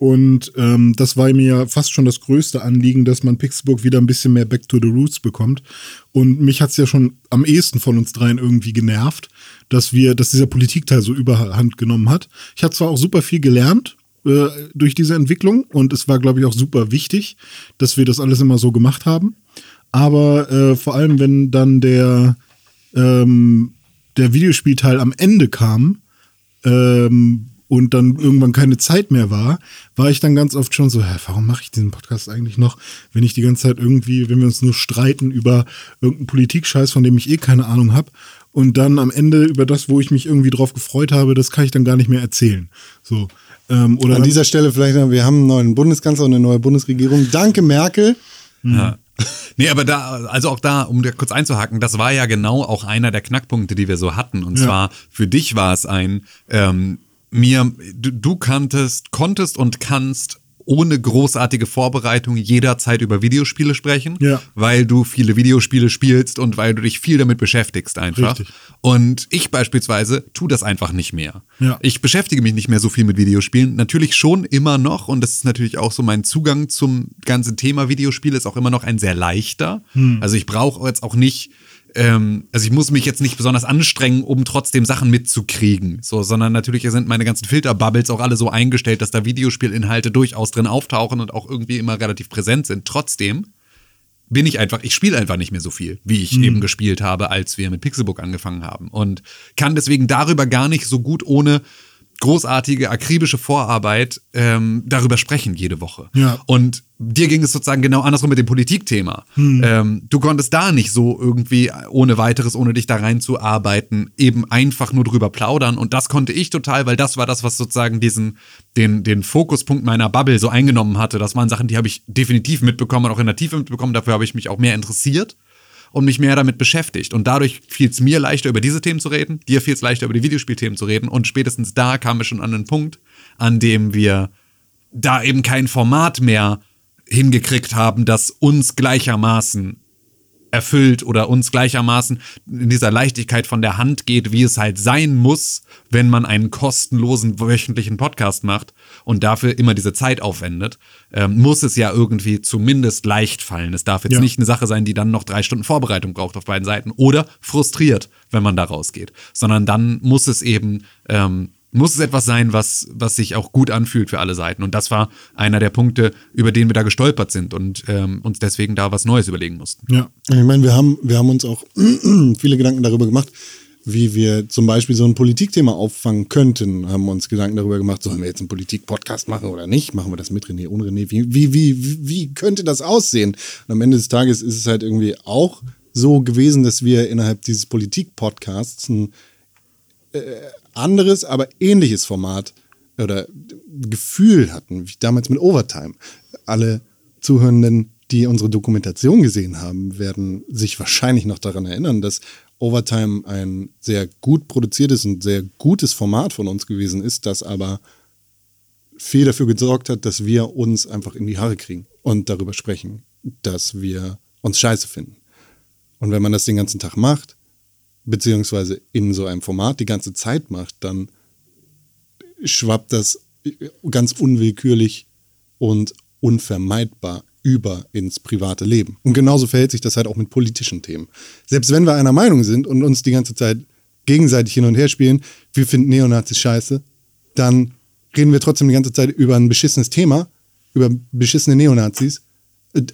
Und ähm, das war mir fast schon das größte Anliegen, dass man Pixelburg wieder ein bisschen mehr Back to the Roots bekommt. Und mich hat's ja schon am ehesten von uns dreien irgendwie genervt, dass wir, dass dieser Politikteil so überhand genommen hat. Ich habe zwar auch super viel gelernt äh, durch diese Entwicklung und es war, glaube ich, auch super wichtig, dass wir das alles immer so gemacht haben. Aber äh, vor allem, wenn dann der, ähm, der Videospielteil am Ende kam, ähm, und dann irgendwann keine Zeit mehr war, war ich dann ganz oft schon so, hä, warum mache ich diesen Podcast eigentlich noch, wenn ich die ganze Zeit irgendwie, wenn wir uns nur streiten über irgendeinen Politikscheiß, von dem ich eh keine Ahnung habe und dann am Ende über das, wo ich mich irgendwie drauf gefreut habe, das kann ich dann gar nicht mehr erzählen. So. Ähm, oder An dieser Stelle vielleicht, noch, wir haben einen neuen Bundeskanzler und eine neue Bundesregierung. Danke, Merkel. Ja. Nee, aber da, also auch da, um dir kurz einzuhaken, das war ja genau auch einer der Knackpunkte, die wir so hatten. Und Ja. zwar für dich war es ein, ähm, mir, du, du kanntest, konntest und kannst ohne großartige Vorbereitung jederzeit über Videospiele sprechen, Ja. weil du viele Videospiele spielst und weil du dich viel damit beschäftigst einfach. Richtig. Und ich beispielsweise tu das einfach nicht mehr. Ja. Ich beschäftige mich nicht mehr so viel mit Videospielen. Natürlich schon immer noch und das ist natürlich auch so mein Zugang zum ganzen Thema Videospiele ist auch immer noch ein sehr leichter. Also ich brauche jetzt auch nicht ähm, also ich muss mich jetzt nicht besonders anstrengen, um trotzdem Sachen mitzukriegen, so, sondern natürlich sind meine ganzen Filterbubbles auch alle so eingestellt, dass da Videospielinhalte durchaus drin auftauchen und auch irgendwie immer relativ präsent sind. Trotzdem bin ich einfach, ich spiele einfach nicht mehr so viel, wie ich eben gespielt habe, als wir mit Pixelbook angefangen haben. Und kann deswegen darüber gar nicht so gut ohne großartige, akribische Vorarbeit ähm, darüber sprechen jede Woche. Ja. Und dir ging es sozusagen genau andersrum mit dem Politikthema. Ähm, du konntest da nicht so irgendwie ohne weiteres, ohne dich da reinzuarbeiten, eben einfach nur drüber plaudern. Und das konnte ich total, weil das war das, was sozusagen diesen, den, den Fokuspunkt meiner Bubble so eingenommen hatte. Das waren Sachen, die habe ich definitiv mitbekommen und auch in der Tiefe mitbekommen. Dafür habe ich mich auch mehr interessiert und mich mehr damit beschäftigt. Und dadurch fiel es mir leichter, über diese Themen zu reden, dir fiel es leichter, über die Videospielthemen zu reden. Und spätestens da kamen wir schon an den Punkt, an dem wir da eben kein Format mehr hingekriegt haben, das uns gleichermaßen erfüllt oder uns gleichermaßen in dieser Leichtigkeit von der Hand geht, wie es halt sein muss, wenn man einen kostenlosen wöchentlichen Podcast macht und dafür immer diese Zeit aufwendet, ähm, muss es ja irgendwie zumindest leicht fallen. Es darf jetzt Ja. nicht eine Sache sein, die dann noch drei Stunden Vorbereitung braucht auf beiden Seiten oder frustriert, wenn man da rausgeht, sondern dann muss es eben ähm, muss es etwas sein, was, was sich auch gut anfühlt für alle Seiten. Und das war einer der Punkte, über den wir da gestolpert sind und ähm, uns deswegen da was Neues überlegen mussten. Ja. Ich meine, wir haben, wir haben uns auch [clears throat] viele Gedanken darüber gemacht, wie wir zum Beispiel so ein Politikthema auffangen könnten, haben uns Gedanken darüber gemacht, sollen wir jetzt einen Politik-Podcast machen oder nicht? Machen wir das mit René, ohne René? Wie, wie, wie, wie könnte das aussehen? Und am Ende des Tages ist es halt irgendwie auch so gewesen, dass wir innerhalb dieses Politik-Podcasts ein äh, anderes, aber ähnliches Format oder Gefühl hatten, wie damals mit Overtime. Alle Zuhörenden, die unsere Dokumentation gesehen haben, werden sich wahrscheinlich noch daran erinnern, dass Overtime ein sehr gut produziertes und sehr gutes Format von uns gewesen ist, das aber viel dafür gesorgt hat, dass wir uns einfach in die Haare kriegen und darüber sprechen, dass wir uns scheiße finden. Und wenn man das den ganzen Tag macht, beziehungsweise in so einem Format die ganze Zeit macht, dann schwappt das ganz unwillkürlich und unvermeidbar über ins private Leben. Und genauso verhält sich das halt auch mit politischen Themen. Selbst wenn wir einer Meinung sind und uns die ganze Zeit gegenseitig hin und her spielen, wir finden Neonazis scheiße, dann reden wir trotzdem die ganze Zeit über ein beschissenes Thema, über beschissene Neonazis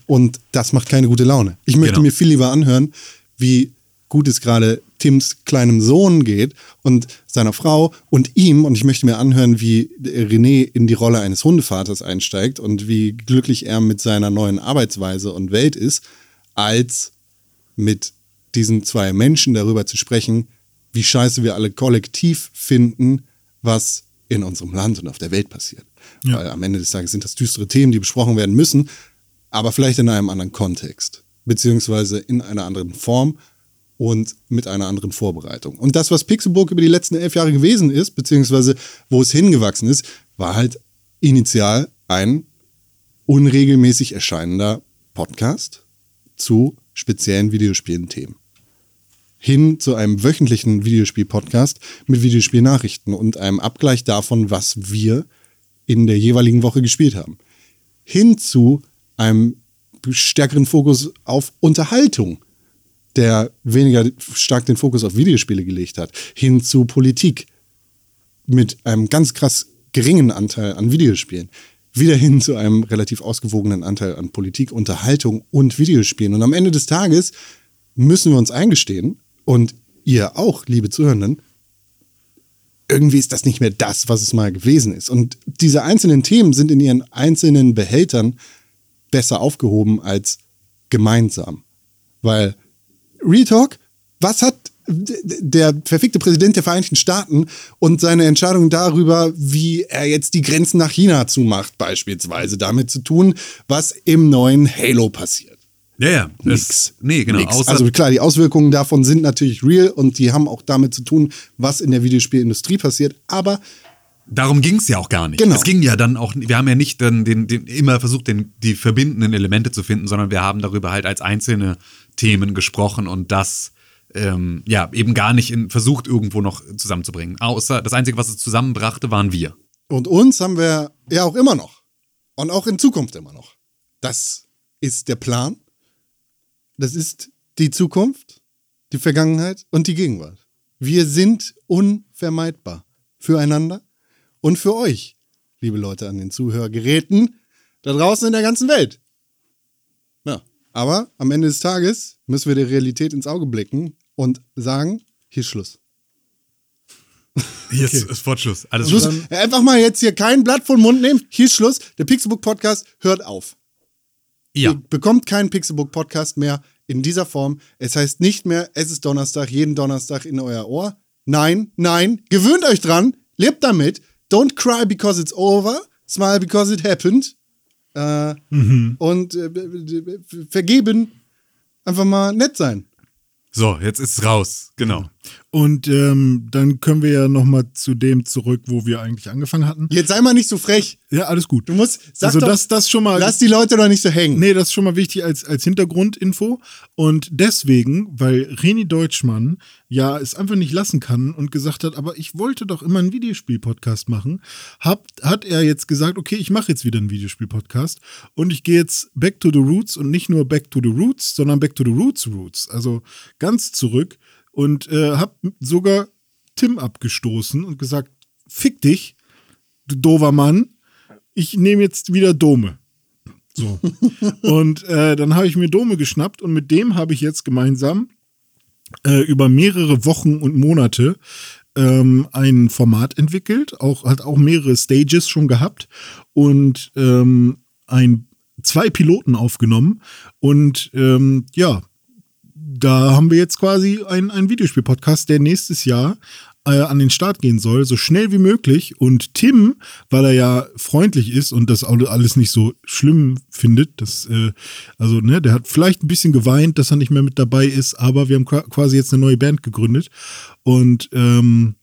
und das macht keine gute Laune. Ich möchte Genau. mir viel lieber anhören, wie gut es gerade Tims kleinem Sohn geht und seiner Frau und ihm. Und ich möchte mir anhören, wie René in die Rolle eines Hundevaters einsteigt und wie glücklich er mit seiner neuen Arbeitsweise und Welt ist, als mit diesen zwei Menschen darüber zu sprechen, wie scheiße wir alle kollektiv finden, was in unserem Land und auf der Welt passiert. Ja. Weil am Ende des Tages sind das düstere Themen, die besprochen werden müssen, aber vielleicht in einem anderen Kontext, beziehungsweise in einer anderen Form und mit einer anderen Vorbereitung. Und das, was Pixelburg über die letzten elf Jahre gewesen ist, beziehungsweise wo es hingewachsen ist, war halt initial ein unregelmäßig erscheinender Podcast zu speziellen Videospielen-Themen. Hin zu einem wöchentlichen Videospiel-Podcast mit Videospielnachrichten und einem Abgleich davon, was wir in der jeweiligen Woche gespielt haben. Hin zu einem stärkeren Fokus auf Unterhaltung, der weniger stark den Fokus auf Videospiele gelegt hat. Hin zu Politik mit einem ganz krass geringen Anteil an Videospielen. Wieder hin zu einem relativ ausgewogenen Anteil an Politik, Unterhaltung und Videospielen. Und am Ende des Tages müssen wir uns eingestehen, und ihr auch, liebe Zuhörenden, irgendwie ist das nicht mehr das, was es mal gewesen ist. Und diese einzelnen Themen sind in ihren einzelnen Behältern besser aufgehoben als gemeinsam. Weil Real Talk, was hat der verfickte Präsident der Vereinigten Staaten und seine Entscheidung darüber, wie er jetzt die Grenzen nach China zumacht, beispielsweise damit zu tun, was im neuen Halo passiert? Ja, ja. Nix. Nee, genau. Nix. Also klar, die Auswirkungen davon sind natürlich real und die haben auch damit zu tun, was in der Videospielindustrie passiert. Aber Darum ging es ja auch gar nicht. Genau. Es ging ja dann auch, wir haben ja nicht dann den, den, immer versucht, den, die verbindenden Elemente zu finden, sondern wir haben darüber halt als einzelne Themen gesprochen und das ähm, ja eben gar nicht in, versucht, irgendwo noch zusammenzubringen. Außer das Einzige, was es zusammenbrachte, waren wir. Und uns haben wir ja auch immer noch. Und auch in Zukunft immer noch. Das ist der Plan. Das ist die Zukunft, die Vergangenheit und die Gegenwart. Wir sind unvermeidbar füreinander und für euch, liebe Leute an den Zuhörgeräten da draußen in der ganzen Welt. Aber am Ende des Tages müssen wir der Realität ins Auge blicken und sagen, hier ist Schluss. Hier ist, ist Fortschluss. Alles Schluss. Schluss. Einfach mal jetzt hier kein Blatt den Mund nehmen. Hier ist Schluss. Der Pixelbook Podcast hört auf. Ja. Ihr bekommt keinen Pixelbook Podcast mehr in dieser Form. Es heißt nicht mehr, es ist Donnerstag, jeden Donnerstag in euer Ohr. Nein, nein, gewöhnt euch dran, lebt damit. Don't cry because it's over, smile because it happened. Äh, Und äh, vergeben, einfach mal nett sein. So, jetzt ist es raus. Genau. Und ähm, dann können wir ja noch mal zu dem zurück, wo wir eigentlich angefangen hatten. Jetzt sei mal nicht so frech. Ja, alles gut. Du musst, sag also doch, das, das schon mal. lass die Leute doch nicht so hängen. Nee, das ist schon mal wichtig als, als Hintergrundinfo. Und deswegen, weil Reni Deutschmann ja es einfach nicht lassen kann und gesagt hat, aber ich wollte doch immer einen Videospiel-Podcast machen, hab, hat er jetzt gesagt, okay, ich mache jetzt wieder einen Videospiel-Podcast und ich gehe jetzt back to the roots und nicht nur back to the roots, sondern back to the roots roots. Also ganz zurück und äh, hab sogar Tim abgestoßen und gesagt, fick dich, du dover Mann, ich nehme jetzt wieder Dome. So. [laughs] und äh, dann habe ich mir Dome geschnappt und mit dem habe ich jetzt gemeinsam äh, über mehrere Wochen und Monate ähm, ein Format entwickelt, auch hat auch mehrere Stages schon gehabt und ähm, ein zwei Piloten aufgenommen und ähm, ja, da haben wir jetzt quasi einen, Videospiel-Podcast, der nächstes Jahr äh, an den Start gehen soll, so schnell wie möglich. Und Tim, weil er ja freundlich ist und das alles nicht so schlimm findet, das, äh, also, ne, der hat vielleicht ein bisschen geweint, dass er nicht mehr mit dabei ist, aber wir haben quasi jetzt eine neue Band gegründet. Und ähm,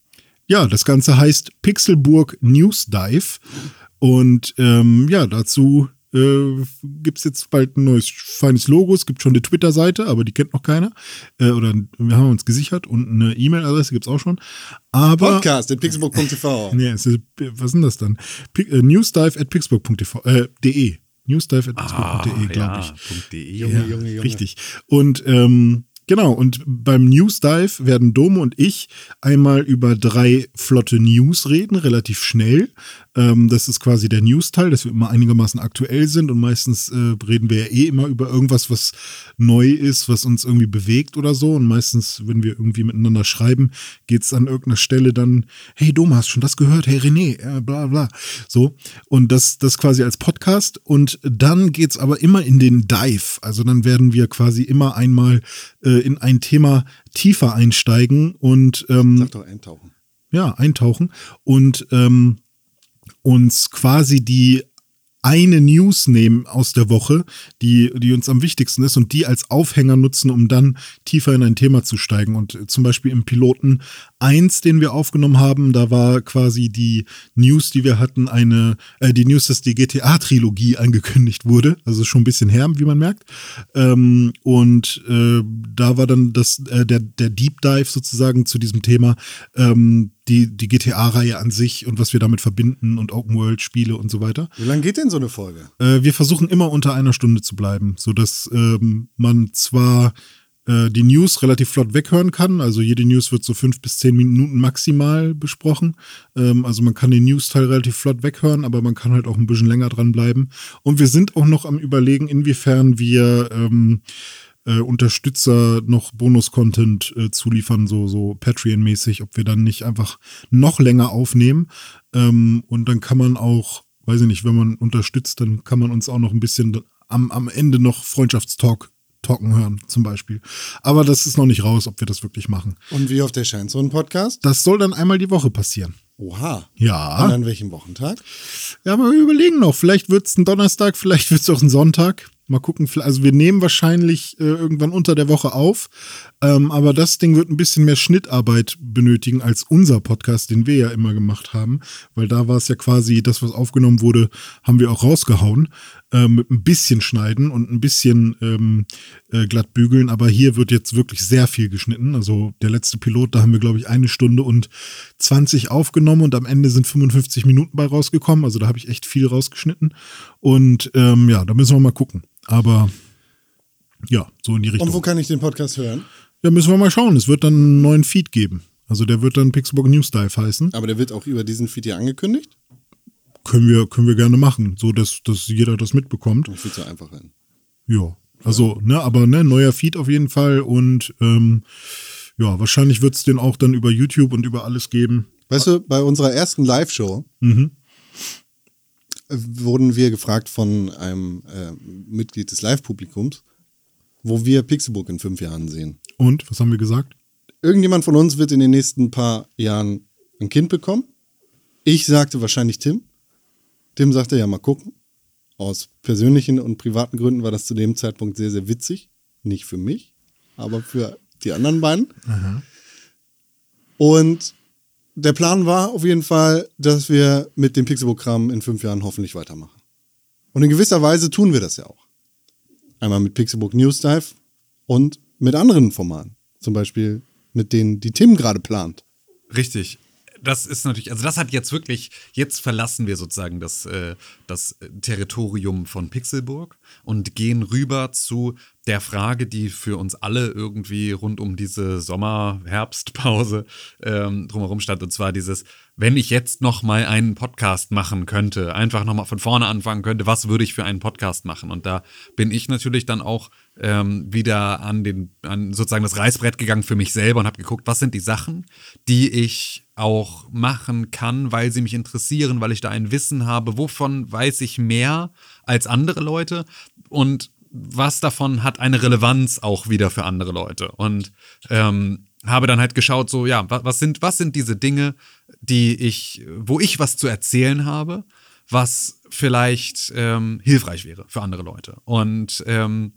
ja, das Ganze heißt Pixelburg News Dive. Und ähm, ja, dazu äh, gibt es jetzt bald ein neues feines Logo. Es gibt schon eine Twitter-Seite, aber die kennt noch keiner. Äh, oder wir haben uns gesichert und eine E-Mail-Adresse gibt es auch schon. Aber, Podcast in pixelbook.tv. [laughs] nee, ist, was sind das dann? P äh, newsdive at pixelbook.tv. Äh, de. Newsdive at pixelbook.de, glaube ich. Ja, .de. Junge, Ja, Junge, Junge. Richtig. Und ähm, genau, und beim News Dive werden Dome und ich einmal über drei flotte News reden, relativ schnell. Ähm, das ist quasi der News-Teil, dass wir immer einigermaßen aktuell sind und meistens äh, reden wir ja eh immer über irgendwas, was neu ist, was uns irgendwie bewegt oder so. Und meistens, wenn wir irgendwie miteinander schreiben, geht es an irgendeiner Stelle dann, hey Dome, hast du schon das gehört? Hey René, äh, bla bla. So. Und das, das quasi als Podcast. Und dann geht es aber immer in den Dive. Also dann werden wir quasi immer einmal äh, in ein Thema tiefer einsteigen und ähm, Sag doch eintauchen. ja, eintauchen und ähm, uns quasi die eine News nehmen aus der Woche, die, die uns am wichtigsten ist und die als Aufhänger nutzen, um dann tiefer in ein Thema zu steigen. Und äh, zum Beispiel im Piloten 1, den wir aufgenommen haben, da war quasi die News, die wir hatten, eine, äh, die News, dass die GTA-Trilogie angekündigt wurde. Also schon ein bisschen her, wie man merkt. Ähm, und äh, da war dann das, äh, der, der Deep Dive sozusagen zu diesem Thema, ähm, die, die GTA-Reihe an sich und was wir damit verbinden und Open-World-Spiele und so weiter. Wie lange geht denn so eine Folge? Äh, wir versuchen immer unter einer Stunde zu bleiben, sodass ähm, man zwar äh, die News relativ flott weghören kann. Also jede News wird so fünf bis zehn Minuten maximal besprochen. Ähm, also man kann den News-Teil relativ flott weghören, aber man kann halt auch ein bisschen länger dranbleiben. Und wir sind auch noch am Überlegen, inwiefern wir ähm, äh, Unterstützer noch Bonus-Content äh, zuliefern, so, so Patreon-mäßig, ob wir dann nicht einfach noch länger aufnehmen. Ähm, und dann kann man auch, weiß ich nicht, wenn man unterstützt, dann kann man uns auch noch ein bisschen am, am Ende noch Freundschaftstalk talken hören, zum Beispiel. Aber das ist noch nicht raus, ob wir das wirklich machen. Und wie oft erscheint so ein Podcast? Das soll dann einmal die Woche passieren. Oha. Ja. Und an welchem Wochentag? Ja, aber wir überlegen noch. Vielleicht wird es ein Donnerstag, vielleicht wird es auch ein Sonntag. Mal gucken. Also wir nehmen wahrscheinlich äh, irgendwann unter der Woche auf. Ähm, aber das Ding wird ein bisschen mehr Schnittarbeit benötigen als unser Podcast, den wir ja immer gemacht haben. Weil da war es ja quasi, das, was aufgenommen wurde, haben wir auch rausgehauen. Äh, mit ein bisschen Schneiden und ein bisschen ähm, äh, glatt bügeln. Aber hier wird jetzt wirklich sehr viel geschnitten. Also der letzte Pilot, da haben wir, glaube ich, eine Stunde und 20 aufgenommen und am Ende sind 55 Minuten bei rausgekommen. Also da habe ich echt viel rausgeschnitten. Und ähm, ja, da müssen wir mal gucken. Aber ja, so in die Richtung. Und wo kann ich den Podcast hören? Ja, müssen wir mal schauen. Es wird dann einen neuen Feed geben. Also der wird dann Pixelbook News Dive heißen. Aber der wird auch über diesen Feed hier angekündigt? Können wir, können wir gerne machen, so dass, dass jeder das mitbekommt. Ich will so einfach rein. Ja. Also, ne, aber ne, neuer Feed auf jeden Fall und ähm, ja, wahrscheinlich wird es den auch dann über YouTube und über alles geben. Weißt du, bei unserer ersten Live-Show Mhm. wurden wir gefragt von einem äh, Mitglied des Live-Publikums, wo wir Pixelbook in fünf Jahren sehen. Und, was haben wir gesagt? Irgendjemand von uns wird in den nächsten paar Jahren ein Kind bekommen. Ich sagte wahrscheinlich Tim. Tim sagte ja mal gucken. Aus persönlichen und privaten Gründen war das zu dem Zeitpunkt sehr, sehr witzig. Nicht für mich, aber für die anderen beiden. Und der Plan war auf jeden Fall, dass wir mit dem Pixelprogramm in fünf Jahren hoffentlich weitermachen. Und in gewisser Weise tun wir das ja auch. Einmal mit Pixelbook News Dive und mit anderen Formaten. Zum Beispiel mit denen, die Tim gerade plant. Richtig. Das ist natürlich, also das hat jetzt wirklich, jetzt verlassen wir sozusagen das, äh, das Territorium von Pixelburg und gehen rüber zu der Frage, die für uns alle irgendwie rund um diese Sommer-Herbstpause ähm, drumherum stand. Und zwar dieses, wenn ich jetzt noch mal einen Podcast machen könnte, einfach noch mal von vorne anfangen könnte, was würde ich für einen Podcast machen? Und da bin ich natürlich dann auch ähm, wieder an den, an sozusagen das Reißbrett gegangen für mich selber und habe geguckt, was sind die Sachen, die ich auch machen kann, weil sie mich interessieren, weil ich da ein Wissen habe, wovon weiß ich mehr als andere Leute und was davon hat eine Relevanz auch wieder für andere Leute. Und ähm, habe dann halt geschaut, so, ja, was sind, was sind diese Dinge, die ich, wo ich was zu erzählen habe, was vielleicht ähm, hilfreich wäre für andere Leute. Und ähm,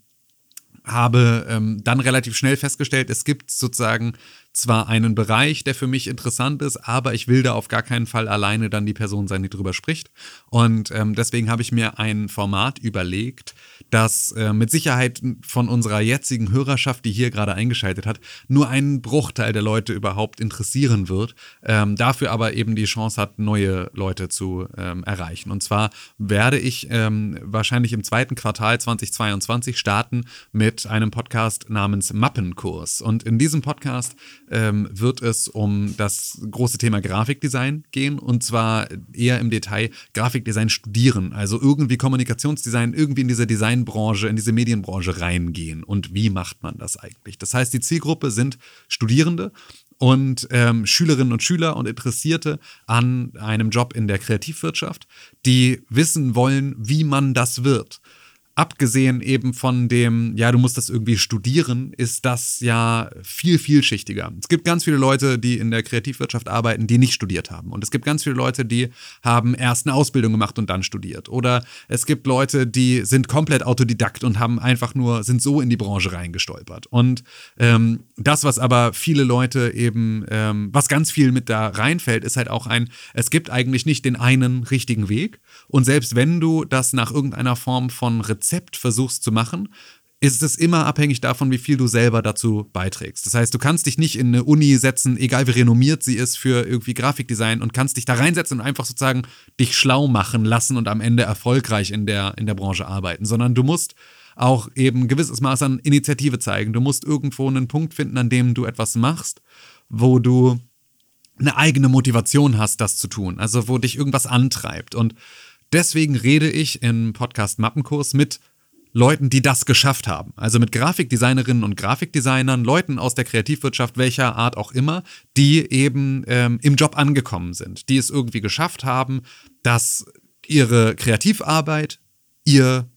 habe ähm, dann relativ schnell festgestellt, es gibt sozusagen zwar einen Bereich, der für mich interessant ist, aber ich will da auf gar keinen Fall alleine dann die Person sein, die drüber spricht. Und ähm, deswegen habe ich mir ein Format überlegt, das äh, mit Sicherheit von unserer jetzigen Hörerschaft, die hier gerade eingeschaltet hat, nur einen Bruchteil der Leute überhaupt interessieren wird, ähm, dafür aber eben die Chance hat, neue Leute zu ähm, erreichen. Und zwar werde ich ähm, wahrscheinlich im zweiten Quartal 2022 starten mit einem Podcast namens Mappenkurs. Und in diesem Podcast ähm, wird es um das große Thema Grafikdesign gehen und zwar eher im Detail Grafikdesign studieren, also irgendwie Kommunikationsdesign, irgendwie in diese Designbranche, in diese Medienbranche reingehen. Und wie macht man das eigentlich? Das heißt, die Zielgruppe sind Studierende und ähm, Schülerinnen und Schüler und Interessierte an einem Job in der Kreativwirtschaft, die wissen wollen, wie man das wird abgesehen eben von dem, ja, du musst das irgendwie studieren, ist das ja viel vielschichtiger. Es gibt ganz viele Leute, die in der Kreativwirtschaft arbeiten, die nicht studiert haben. Und es gibt ganz viele Leute, die haben erst eine Ausbildung gemacht und dann studiert. Oder es gibt Leute, die sind komplett Autodidakt und haben einfach nur, sind so in die Branche reingestolpert. Und ähm, das, was aber viele Leute eben, ähm, was ganz viel mit da reinfällt, ist halt auch ein, es gibt eigentlich nicht den einen richtigen Weg. Und selbst wenn du das nach irgendeiner Form von Rezept versuchst zu machen, ist es immer abhängig davon, wie viel du selber dazu beiträgst. Das heißt, du kannst dich nicht in eine Uni setzen, egal wie renommiert sie ist für irgendwie Grafikdesign und kannst dich da reinsetzen und einfach sozusagen dich schlau machen lassen und am Ende erfolgreich in der, in der Branche arbeiten, sondern du musst auch eben ein gewisses Maß an Initiative zeigen. Du musst irgendwo einen Punkt finden, an dem du etwas machst, wo du eine eigene Motivation hast, das zu tun. Also wo dich irgendwas antreibt. Und Deswegen rede ich im Podcast Mappenkurs mit Leuten, die das geschafft haben. Also mit Grafikdesignerinnen und Grafikdesignern, Leuten aus der Kreativwirtschaft, welcher Art auch immer, die eben ähm, im Job angekommen sind, die es irgendwie geschafft haben, dass ihre Kreativarbeit ihr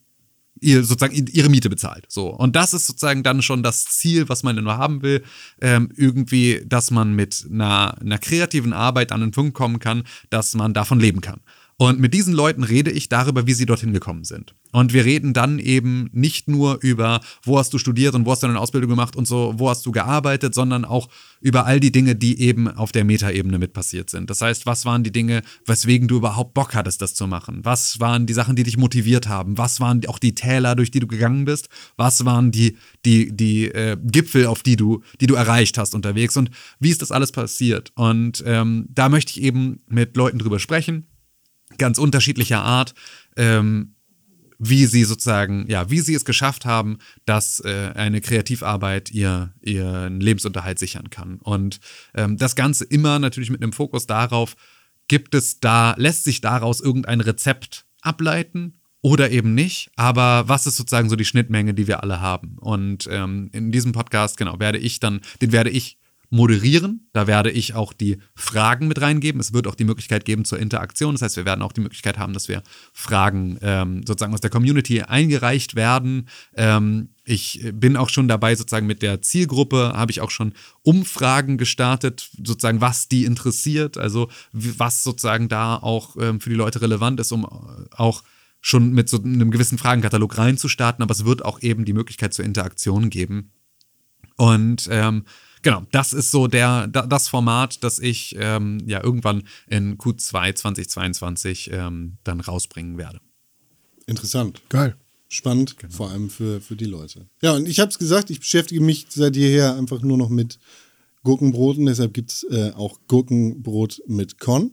ihr sozusagen ihre Miete bezahlt. So. Und das ist sozusagen dann schon das Ziel, was man denn nur haben will. Ähm, irgendwie, dass man mit einer, einer kreativen Arbeit an den Punkt kommen kann, dass man davon leben kann. Und mit diesen Leuten rede ich darüber, wie sie dorthin gekommen sind. Und wir reden dann eben nicht nur über, wo hast du studiert und wo hast du deine Ausbildung gemacht und so, wo hast du gearbeitet, sondern auch über all die Dinge, die eben auf der Metaebene mit passiert sind. Das heißt, was waren die Dinge, weswegen du überhaupt Bock hattest, das zu machen? Was waren die Sachen, die dich motiviert haben? Was waren auch die Täler, durch die du gegangen bist? Was waren die, die, die äh, Gipfel, auf die du, die du erreicht hast unterwegs? Und wie ist das alles passiert? Und ähm, da möchte ich eben mit Leuten drüber sprechen ganz unterschiedlicher Art, ähm, wie sie sozusagen, ja, wie sie es geschafft haben, dass äh, eine Kreativarbeit ihr, ihren Lebensunterhalt sichern kann. Und ähm, das Ganze immer natürlich mit einem Fokus darauf, gibt es da, lässt sich daraus irgendein Rezept ableiten oder eben nicht, aber was ist sozusagen so die Schnittmenge, die wir alle haben? Und ähm, in diesem Podcast, genau, werde ich dann, den werde ich moderieren. Da werde ich auch die Fragen mit reingeben. Es wird auch die Möglichkeit geben zur Interaktion. Das heißt, wir werden auch die Möglichkeit haben, dass wir Fragen ähm, sozusagen aus der Community eingereicht werden. Ähm, ich bin auch schon dabei, sozusagen mit der Zielgruppe, habe ich auch schon Umfragen gestartet, sozusagen, was die interessiert, also was sozusagen da auch ähm, für die Leute relevant ist, um äh, auch schon mit so einem gewissen Fragenkatalog reinzustarten. Aber es wird auch eben die Möglichkeit zur Interaktion geben. Und ähm, Genau, das ist so der, das Format, das ich ähm, ja irgendwann in Q2 2022 ähm, dann rausbringen werde. Interessant. Geil. Spannend, genau. vor allem für, für die Leute. Ja, und ich habe es gesagt, ich beschäftige mich seit jeher einfach nur noch mit Gurkenbroten. Deshalb gibt es äh, auch Gurkenbrot mit Con.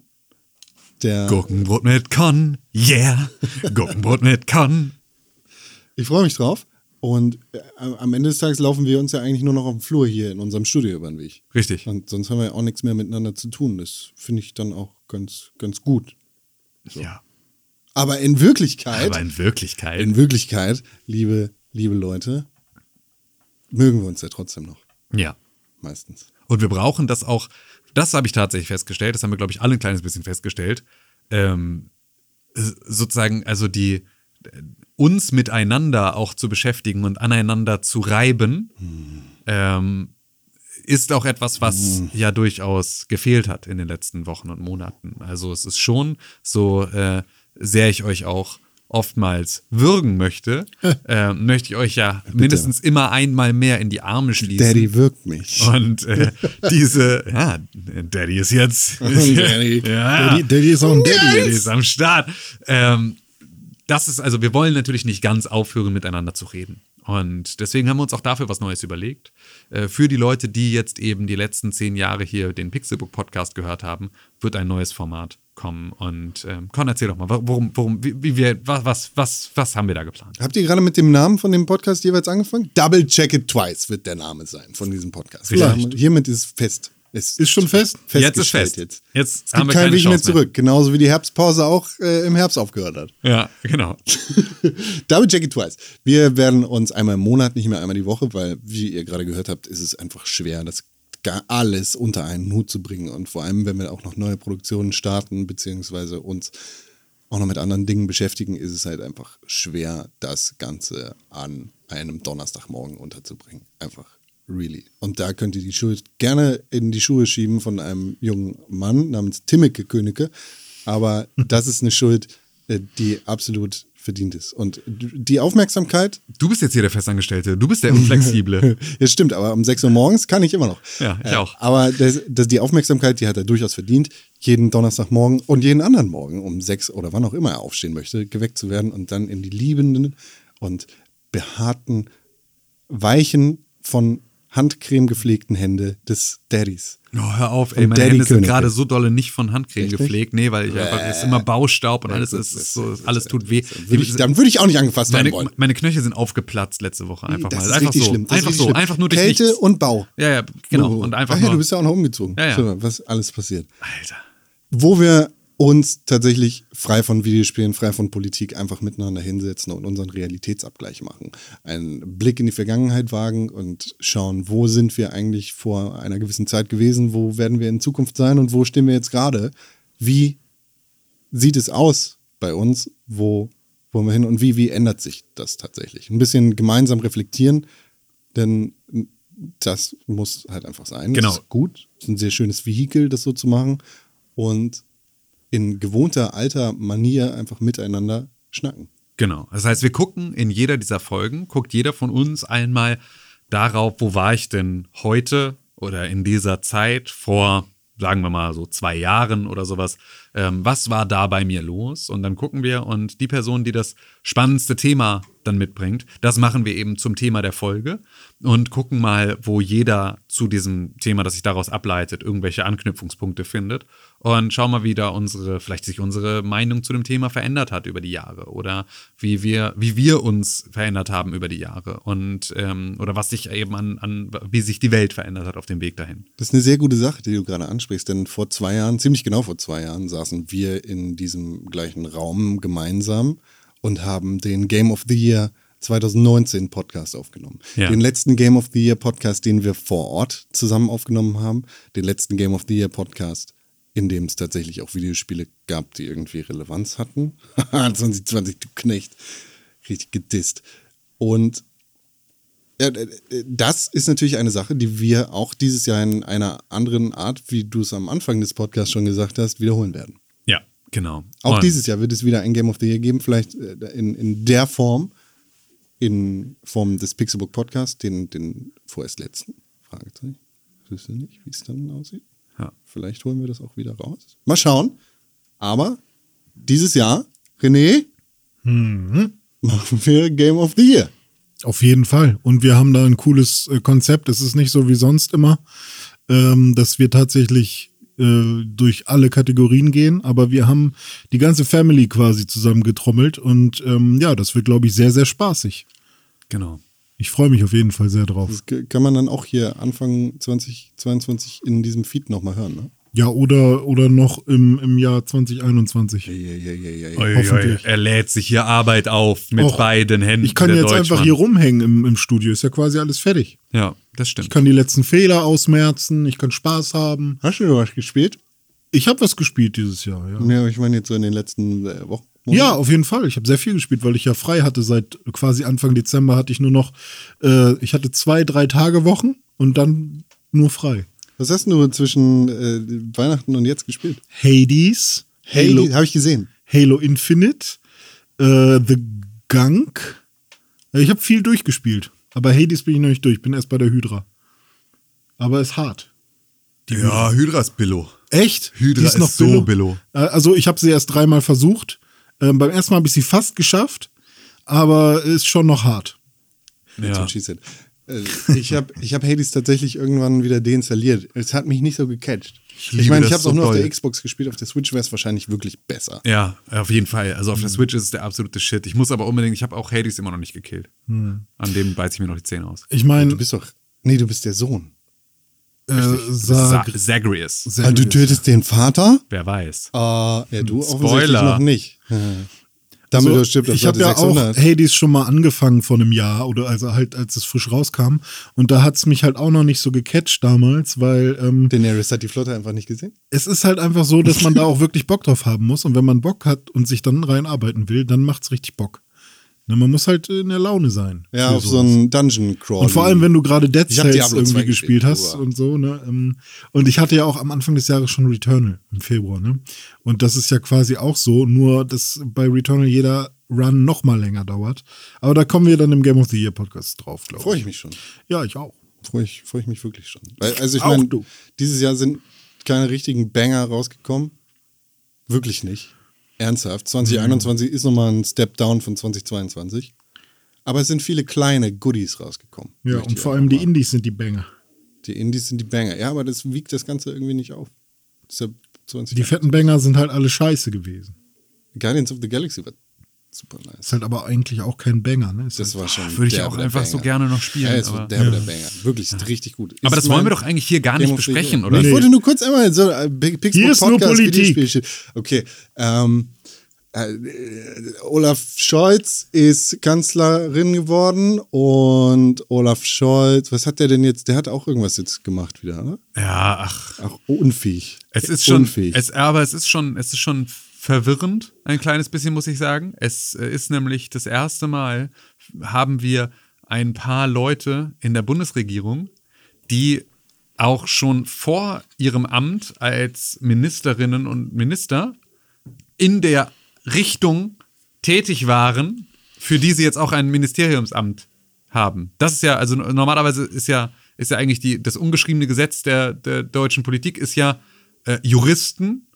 Der Gurkenbrot mit Con, yeah. [laughs] Gurkenbrot mit Con. Ich freue mich drauf. Und äh, am Ende des Tages laufen wir uns ja eigentlich nur noch auf dem Flur hier in unserem Studio über den Weg. Richtig. Und sonst haben wir ja auch nichts mehr miteinander zu tun. Das finde ich dann auch ganz, ganz gut. Ja. Aber in Wirklichkeit, Aber in Wirklichkeit. in Wirklichkeit, liebe, liebe Leute, mögen wir uns ja trotzdem noch. ja. Meistens. Und wir brauchen das auch, das habe ich tatsächlich festgestellt, das haben wir, glaube ich, alle ein kleines bisschen festgestellt. Ähm, sozusagen, also die uns miteinander auch zu beschäftigen und aneinander zu reiben, ähm, ist auch etwas, was ja durchaus gefehlt hat in den letzten Wochen und Monaten. Also es ist schon so äh, sehr ich euch auch oftmals würgen möchte, [laughs] äh, möchte ich euch ja mindestens immer einmal mehr in die Arme schließen. Daddy wirkt mich. Und äh, [laughs] diese, ja, Daddy ist jetzt. [laughs] Daddy. ja, Daddy, Daddy ist auch ein Daddy. Daddy ist am Start. Ähm, das ist, also wir wollen natürlich nicht ganz aufhören, miteinander zu reden. Und deswegen haben wir uns auch dafür was Neues überlegt. Äh, für die Leute, die jetzt eben die letzten zehn Jahre hier den Pixelbook Podcast gehört haben, wird ein neues Format kommen. Und ähm, Con, erzähl doch mal, worum, worum, wie, wie wir, was, was, was, was haben wir da geplant? Habt ihr gerade mit dem Namen von dem Podcast jeweils angefangen? Double Check It Twice wird der Name sein von diesem Podcast. Vielleicht. Hiermit ist fest. Es Ist schon fest? Jetzt ist fest. Jetzt. Jetzt Es haben gibt wir keinen keine Weg mehr zurück. Genauso wie die Herbstpause auch äh, im Herbst aufgehört hat. Ja, genau. Double Check It Twice. Wir werden uns einmal im Monat, nicht mehr einmal die Woche, weil, wie ihr gerade gehört habt, ist es einfach schwer, das alles unter einen Hut zu bringen. Und vor allem, wenn wir auch noch neue Produktionen starten, beziehungsweise uns auch noch mit anderen Dingen beschäftigen, ist es halt einfach schwer, das Ganze an einem Donnerstagmorgen unterzubringen. Einfach really. Und da könnt ihr die Schuld gerne in die Schuhe schieben von einem jungen Mann namens Timmeke Königke. Aber [laughs] das ist eine Schuld, äh, die absolut verdient ist. Und die Aufmerksamkeit, Du bist jetzt hier der Festangestellte, du bist der Unflexible. [laughs] ja stimmt, aber um 6 Uhr morgens kann ich immer noch. Ja, ich Äh, auch. Aber das, das, die Aufmerksamkeit, die hat er durchaus verdient, jeden Donnerstagmorgen und jeden anderen Morgen um 6 oder wann auch immer er aufstehen möchte, geweckt zu werden und dann in die liebenden und behaarten, weichen, von Handcreme gepflegten Hände des Daddys. Oh, hör auf, ey, meine Daddy Hände sind gerade so dolle nicht von Handcreme nicht? gepflegt. Nee, weil ich einfach, es ist immer Baustaub und alles ist, so, alles tut weh. Würde ich, dann würde ich auch nicht angefasst meine, werden wollen. meine Knöchel sind aufgeplatzt letzte Woche einfach das mal. ist Einfach richtig so. schlimm. Das ist einfach richtig so. schlimm. Einfach nur durch Kälte nichts. und Bau. Ja, ja, genau. Oh. Und einfach Ach ja, nur. du bist ja auch noch umgezogen. Ja, ja. Mal, was alles passiert. Alter. wo wir uns tatsächlich frei von Videospielen, frei von Politik einfach miteinander hinsetzen und unseren Realitätsabgleich machen. Einen Blick in die Vergangenheit wagen und schauen, wo sind wir eigentlich vor einer gewissen Zeit gewesen, wo werden wir in Zukunft sein und wo stehen wir jetzt gerade? Wie sieht es aus bei uns? Wo wollen wir hin und wie, wie ändert sich das tatsächlich? Ein bisschen gemeinsam reflektieren, denn das muss halt einfach sein. Genau. Das ist gut. Das ist ein sehr schönes Vehikel, das so zu machen. Und in gewohnter alter Manier einfach miteinander schnacken. Genau. Das heißt, wir gucken in jeder dieser Folgen, guckt jeder von uns einmal darauf, wo war ich denn heute oder in dieser Zeit vor, sagen wir mal so zwei Jahren oder sowas, ähm, was war da bei mir los? Und dann gucken wir und die Person, die das spannendste Thema dann mitbringt, das machen wir eben zum Thema der Folge und gucken mal, wo jeder zu diesem Thema, das sich daraus ableitet, irgendwelche Anknüpfungspunkte findet und schauen mal, wie da unsere, vielleicht sich unsere Meinung zu dem Thema verändert hat über die Jahre oder wie wir, wie wir uns verändert haben über die Jahre und ähm, oder was sich eben an, an, wie sich die Welt verändert hat auf dem Weg dahin. Das ist eine sehr gute Sache, die du gerade ansprichst, denn vor zwei Jahren, ziemlich genau vor zwei Jahren, saßen wir in diesem gleichen Raum gemeinsam und haben den Game of the Year 2019 Podcast aufgenommen. Ja. Den letzten Game of the Year Podcast, den wir vor Ort zusammen aufgenommen haben. Den letzten Game of the Year Podcast, in dem es tatsächlich auch Videospiele gab, die irgendwie Relevanz hatten. [laughs] 2020, du Knecht. Richtig gedisst. Und ja, das ist natürlich eine Sache, die wir auch dieses Jahr in einer anderen Art, wie du es am Anfang des Podcasts schon gesagt hast, wiederholen werden. Ja, genau. Auch Und- dieses Jahr wird es wieder ein Game of the Year geben, vielleicht äh, in, in der Form, in Form des Pixelbook Podcasts, den, den vorerst letzten. Fragezeichen. Ich wüsste nicht, wie es dann aussieht. Ja. Vielleicht holen wir das auch wieder raus. Mal schauen. Aber dieses Jahr, René, machen wir Game of the Year. Auf jeden Fall. Und wir haben da ein cooles äh, Konzept. Es ist nicht so wie sonst immer, ähm, dass wir tatsächlich äh, durch alle Kategorien gehen, aber wir haben die ganze Family quasi zusammengetrommelt und ähm, ja, das wird, glaube ich, sehr, sehr spaßig. Genau. Ich freue mich auf jeden Fall sehr drauf. Das kann man dann auch hier Anfang 2022 in diesem Feed nochmal hören, ne? Ja, oder, oder noch im, im Jahr 2021. Ja, ja, ja, ja, ja. Ui, ui, Hoffentlich. Er lädt sich hier Arbeit auf mit Och, beiden Händen. Ich kann jetzt einfach hier rumhängen im, im Studio. Ist ja quasi alles fertig. Ja, das Ich stimmt. kann die letzten Fehler ausmerzen. Ich kann Spaß haben. Hast du noch was gespielt? Ich habe was gespielt dieses Jahr, ja. Ja, ich meine jetzt so in den letzten äh, Wochen. Ja, auf jeden Fall. Ich habe sehr viel gespielt, weil ich ja frei hatte. Seit quasi Anfang Dezember hatte ich nur noch, äh, ich hatte zwei, drei Tage Wochen und dann nur frei. Was hast du zwischen äh, Weihnachten und jetzt gespielt? Hades, Halo, habe ich gesehen. Halo Infinite, äh, The Gunk. Äh, Ich habe viel durchgespielt. Aber Hades bin ich noch nicht durch. Bin erst bei der Hydra. Aber ist hart. Ja, Hydra ist Billo. Echt? Hydra Die ist so billo. Äh, Also ich habe sie erst dreimal versucht. Ähm, beim ersten Mal habe ich sie fast geschafft, aber ist schon noch hart. Ja. Äh, Ich habe ich hab Hades tatsächlich irgendwann wieder deinstalliert. Es hat mich nicht so gecatcht. Ich, liebe meine, ich habe es so auch nur auf der Xbox gespielt. Auf der Switch wäre es wahrscheinlich wirklich besser. Ja, auf jeden Fall. Also Mhm. auf der Switch ist es der absolute Shit. Ich muss aber unbedingt, ich habe auch Hades immer noch nicht gekillt. Mhm. An dem beiß ich mir noch die Zähne aus. Ich meine, Du bist doch. Nee, du bist der Sohn. äh, Sa sag, Zagreus. Ah, du tötest den Vater? Wer weiß. Ah, ja, du offensichtlich Spoiler. noch nicht. [laughs] Dumbledore also, stirbt auf ich habe ja auch 600. Hades schon mal angefangen vor einem Jahr oder also halt als es frisch rauskam und da hat es mich halt auch noch nicht so gecatcht damals, weil ähm, Daenerys hat die Flotte einfach nicht gesehen. es ist halt einfach so, dass man da auch wirklich Bock drauf haben muss und wenn man Bock hat und sich dann reinarbeiten will, dann macht's richtig Bock. Ne, man muss halt in der Laune sein. Ja, auf so sowas. einen Dungeon Crawl. Und vor allem, wenn du gerade Dead Cells Diablo 2 irgendwie gespielt, hast und so, ne? ähm, Und ich hatte ja auch am Anfang des Jahres schon Returnal im Februar, ne? Und das ist ja quasi auch so, nur dass bei Returnal jeder Run noch mal länger dauert. Aber da kommen wir dann im Game of the Year Podcast drauf, glaube ich. Freue ich mich schon. Ja, ich auch. Freue ich, freu ich mich wirklich schon. Weil, also ich meine, du. dieses Jahr sind keine richtigen Banger rausgekommen. Wirklich nicht. Ernsthaft. 2021 ist nochmal ein Step down von 2022. Aber es sind viele kleine Goodies rausgekommen. Ja, und vor allem die Indies sind die Banger. Die Indies sind die Banger. Ja, aber das wiegt das Ganze irgendwie nicht auf. Deshalb 20 Die fetten Banger sind halt alle scheiße gewesen. Guardians of the Galaxy war super nice. Ist halt aber eigentlich auch kein Banger, ne? Ist Das halt, war schon. Würde ich auch einfach so Banger. gerne noch spielen, Ja, war aber- derbe der Banger. Wirklich, ist richtig gut. Aber Ist das wollen wir doch eigentlich hier gar nicht the besprechen, oder? Ich Nee. wollte nur kurz einmal so äh, Big Pixel Hier ist nur Podcast Politik. Videospielchen. Okay, ähm, äh, Olaf Scholz ist Kanzlerin geworden und Olaf Scholz, was hat der denn jetzt? Der hat auch irgendwas jetzt gemacht wieder, oder? Ja, ach. Ach, unfähig. Es ist schon, unfähig. es, aber es ist schon, es ist schon verwirrend, ein kleines bisschen, muss ich sagen. Es äh, ist nämlich das erste Mal, haben wir ein paar Leute in der Bundesregierung, die auch schon vor ihrem Amt als Ministerinnen und Minister in der Richtung tätig waren, für die sie jetzt auch ein Ministeriumsamt haben. Das ist ja, also normalerweise ist ja, ist ja eigentlich die, das ungeschriebene Gesetz der, der deutschen Politik ist ja, äh, Juristen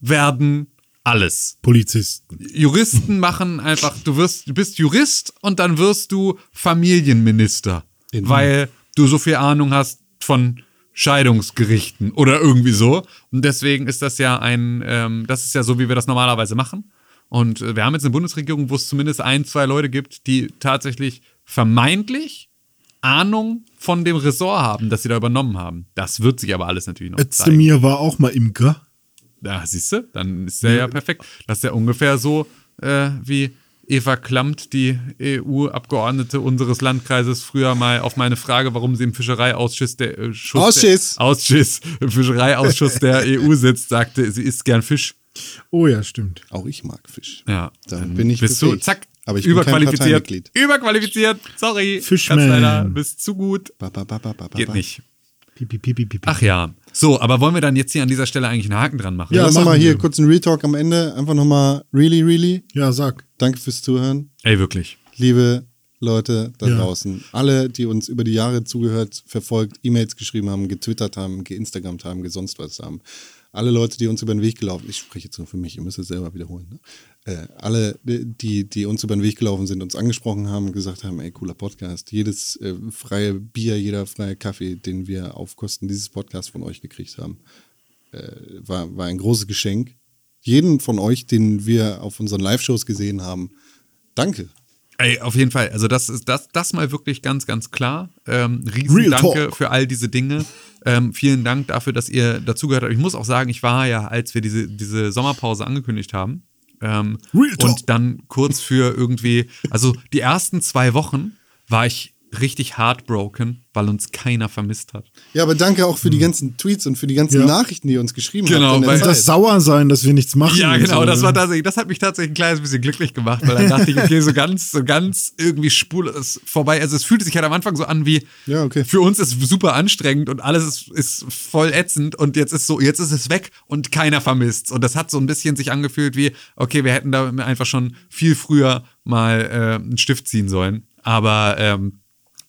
werden alles. Polizisten. Juristen machen einfach, du wirst, du bist Jurist und dann wirst du Familienminister, weil du so viel Ahnung hast von Scheidungsgerichten oder irgendwie so. Und deswegen ist das ja ein, ähm, das ist ja so, wie wir das normalerweise machen. Und äh, wir haben jetzt eine Bundesregierung, wo es zumindest ein, zwei Leute gibt, die tatsächlich vermeintlich Ahnung von dem Ressort haben, das sie da übernommen haben. Das wird sich aber alles natürlich noch zeigen. Özdemir war auch mal Imker. Ja, siehst du, dann ist der ja perfekt. Das ist ja ungefähr so äh, wie Eva Klamt, die EU-Abgeordnete unseres Landkreises, früher mal auf meine Frage, warum sie im Fischereiausschuss der äh, Schuss Ausschuss. Der, Ausschuss, im Fischereiausschuss der [laughs] EU sitzt, sagte, sie isst gern Fisch. Oh ja, stimmt. Auch ich mag Fisch. Ja, Dann bin ich bist du, zack, Aber ich bin kein überqualifiziert. Überqualifiziert, sorry. Fischman. Ganz leider, bist zu gut. Ba, ba, ba, ba, ba, ba, Geht nicht. Pipi, pipi, pipi. Ach ja. So, aber wollen wir dann jetzt hier an dieser Stelle eigentlich einen Haken dran machen? Ja, Ja, mal machen hier wir. kurz einen Retalk am Ende. Einfach nochmal, really, really. Ja, sag. Danke fürs Zuhören. Ey, wirklich. liebe Leute da Ja. draußen, alle, die uns über die Jahre zugehört, verfolgt, E-Mails geschrieben haben, getwittert haben, geinstagrammt haben, gesonst was haben. Alle Leute, die uns über den Weg gelaufen ich spreche jetzt nur für mich, ihr müsst es selber wiederholen. Ne? Äh, alle, die, die uns über den Weg gelaufen sind, uns angesprochen haben und gesagt haben, ey, cooler Podcast. Jedes äh, freie Bier, jeder freie Kaffee, den wir auf Kosten dieses Podcasts von euch gekriegt haben, äh, war, war ein großes Geschenk. Jeden von euch, den wir auf unseren Live-Shows gesehen haben, danke. Ey, auf jeden Fall. Also das ist das, das mal wirklich ganz, ganz klar. Ähm, riesen Real Danke Talk. für all diese Dinge. Ähm, vielen Dank dafür, dass ihr dazugehört habt. Ich muss auch sagen, ich war ja, als wir diese, diese Sommerpause angekündigt haben, ähm, und dann kurz für irgendwie, also die ersten zwei Wochen war ich richtig heartbroken, weil uns keiner vermisst hat. Ja, aber danke auch für die ganzen Tweets und für die ganzen Ja. Nachrichten, die ihr uns geschrieben Genau, habt. der weil das sauer sein, dass wir nichts machen. Ja, genau, so, das ne? war tatsächlich, das hat mich tatsächlich ein kleines bisschen glücklich gemacht, weil dann dachte ich, okay, so ganz, so ganz irgendwie spurlos vorbei. Also es fühlte sich halt am Anfang so an wie, Ja, okay. für uns ist super anstrengend und alles ist, ist voll ätzend und jetzt ist so, jetzt ist es weg und keiner vermisst. Und das hat so ein bisschen sich angefühlt wie, okay, wir hätten da einfach schon viel früher mal äh, einen Stift ziehen sollen. Aber ähm,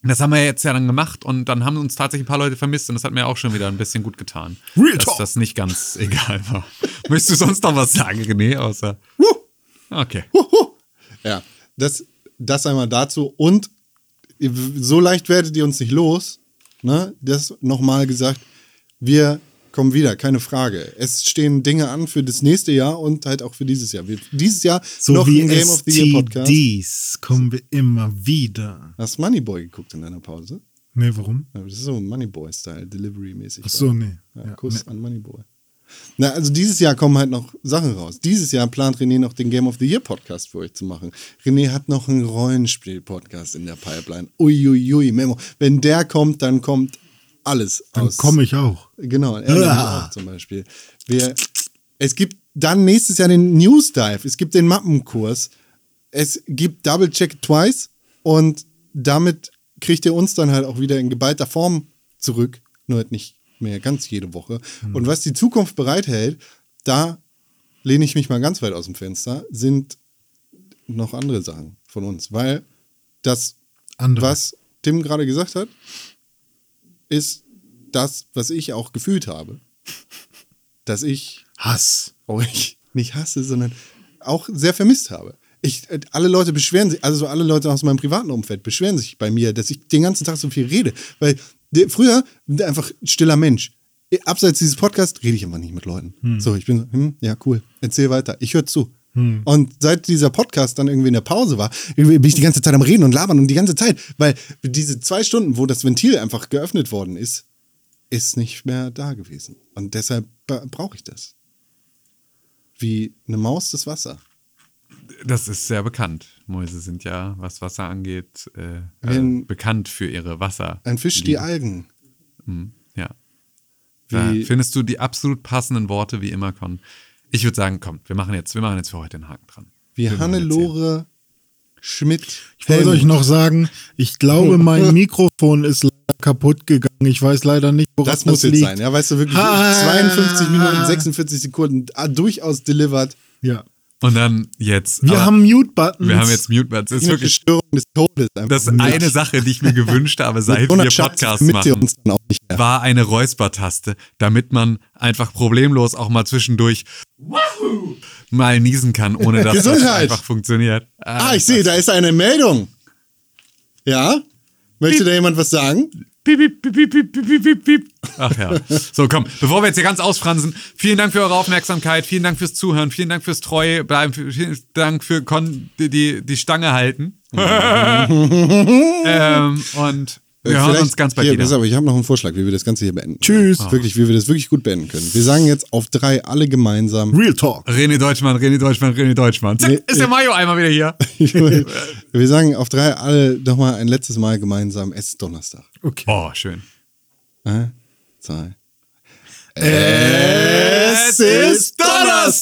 das haben wir jetzt ja dann gemacht und dann haben uns tatsächlich ein paar Leute vermisst und das hat mir auch schon wieder ein bisschen gut getan. Real dass Talk. das nicht ganz [laughs] egal war. Möchtest du sonst noch was sagen, René, außer. Okay. Ja, das, das einmal dazu. Und so leicht werdet ihr uns nicht los. Ne? Das nochmal gesagt. Wir kommen wieder, keine Frage. Es stehen Dinge an für das nächste Jahr und halt auch für dieses Jahr. Wir, dieses Jahr So noch wie ein Game of the Year Podcast. Kommen wir immer wieder. Hast du Moneyboy geguckt in deiner Pause? Nee, warum? Das ist so Moneyboy-Style, Delivery-mäßig. Ach so, nee. Ja, Ja, Kuss nee. an Moneyboy. Na, also dieses Jahr kommen halt noch Sachen raus. Dieses Jahr plant René noch den Game of the Year Podcast für euch zu machen. René hat noch einen Rollenspiel-Podcast in der Pipeline. Uiuiui, Memo. Wenn der kommt, dann kommt alles Dann aus. komme ich auch. Genau, Ah. auch zum Beispiel. Wir, es gibt dann nächstes Jahr den News Dive, es gibt den Mappenkurs, es gibt Double Check Twice und damit kriegt ihr uns dann halt auch wieder in geballter Form zurück, nur halt nicht mehr ganz jede Woche. Und was die Zukunft bereithält, da lehne ich mich mal ganz weit aus dem Fenster, sind noch andere Sachen von uns, weil das Andere. was Tim gerade gesagt hat, ist das, was ich auch gefühlt habe. Dass ich Hass. euch nicht hasse, sondern auch sehr vermisst habe. Ich, äh, alle Leute beschweren sich, also so alle Leute aus meinem privaten Umfeld beschweren sich bei mir, dass ich den ganzen Tag so viel rede. Weil früher einfach stiller Mensch. Abseits dieses Podcasts rede ich einfach nicht mit Leuten. So, ich bin so, hm, ja, cool, erzähl weiter. Ich höre zu. Und seit dieser Podcast dann irgendwie in der Pause war, bin ich die ganze Zeit am Reden und labern und die ganze Zeit, weil diese zwei Stunden, wo das Ventil einfach geöffnet worden ist, ist nicht mehr da gewesen. Und deshalb brauche ich das. Wie eine Maus das Wasser. Das ist sehr bekannt. Mäuse sind ja, was Wasser angeht, äh, äh, bekannt für ihre Wasser. Ein Fisch, die Algen. Ja. Da Wie- findest du die absolut passenden Worte wie immer, Con. Ich würde sagen, komm, wir machen jetzt, wir machen jetzt für heute einen Haken dran. Wie Wir Hannelore Schmidt. Ich wollte euch noch sagen, ich glaube, [laughs] mein Mikrofon ist leider kaputt gegangen. Ich weiß leider nicht, woran Das muss jetzt liegt. sein, ja, weißt du, wirklich Ha. 52 Minuten, 46 Sekunden, ah, durchaus delivered. Ja. Und dann jetzt. Wir haben Mute-Buttons. wir haben jetzt Mute-Buttons. Das ist Eine wirklich Störung des Todes. das ist eine Sache, die ich mir gewünscht habe, seit wir Podcasts machen. uns dann auch nicht mehr. war eine Räuspertaste, damit man einfach problemlos auch mal zwischendurch mal niesen kann, ohne dass das einfach funktioniert. Ah, ich sehe, da ist eine Meldung. Ja? Möchte da jemand was sagen? Piep, piep, piep, piep, piep, piep, piep, piep. Ach ja. So, komm, bevor wir jetzt hier ganz ausfransen, vielen Dank für eure Aufmerksamkeit, vielen Dank fürs Zuhören, vielen Dank fürs Treue bleiben, vielen Dank für Kon die, die, die Stange halten. [laughs] ähm, und wir hören Vielleicht- uns ganz bald hier, wieder. Auf, ich habe noch einen Vorschlag, wie wir das Ganze hier beenden. Tschüss. Wirklich, wie wir das wirklich gut beenden können. Wir sagen jetzt auf drei alle gemeinsam. Real Talk. René Deutschmann, René Deutschmann, René Deutschmann. Zack, Nee, ist der Mayo einmal wieder hier. [laughs] wir sagen auf drei alle nochmal ein letztes Mal gemeinsam. Es ist Donnerstag. Okay. Oh, schön. Ein, zwei. Es ist Donnerstag!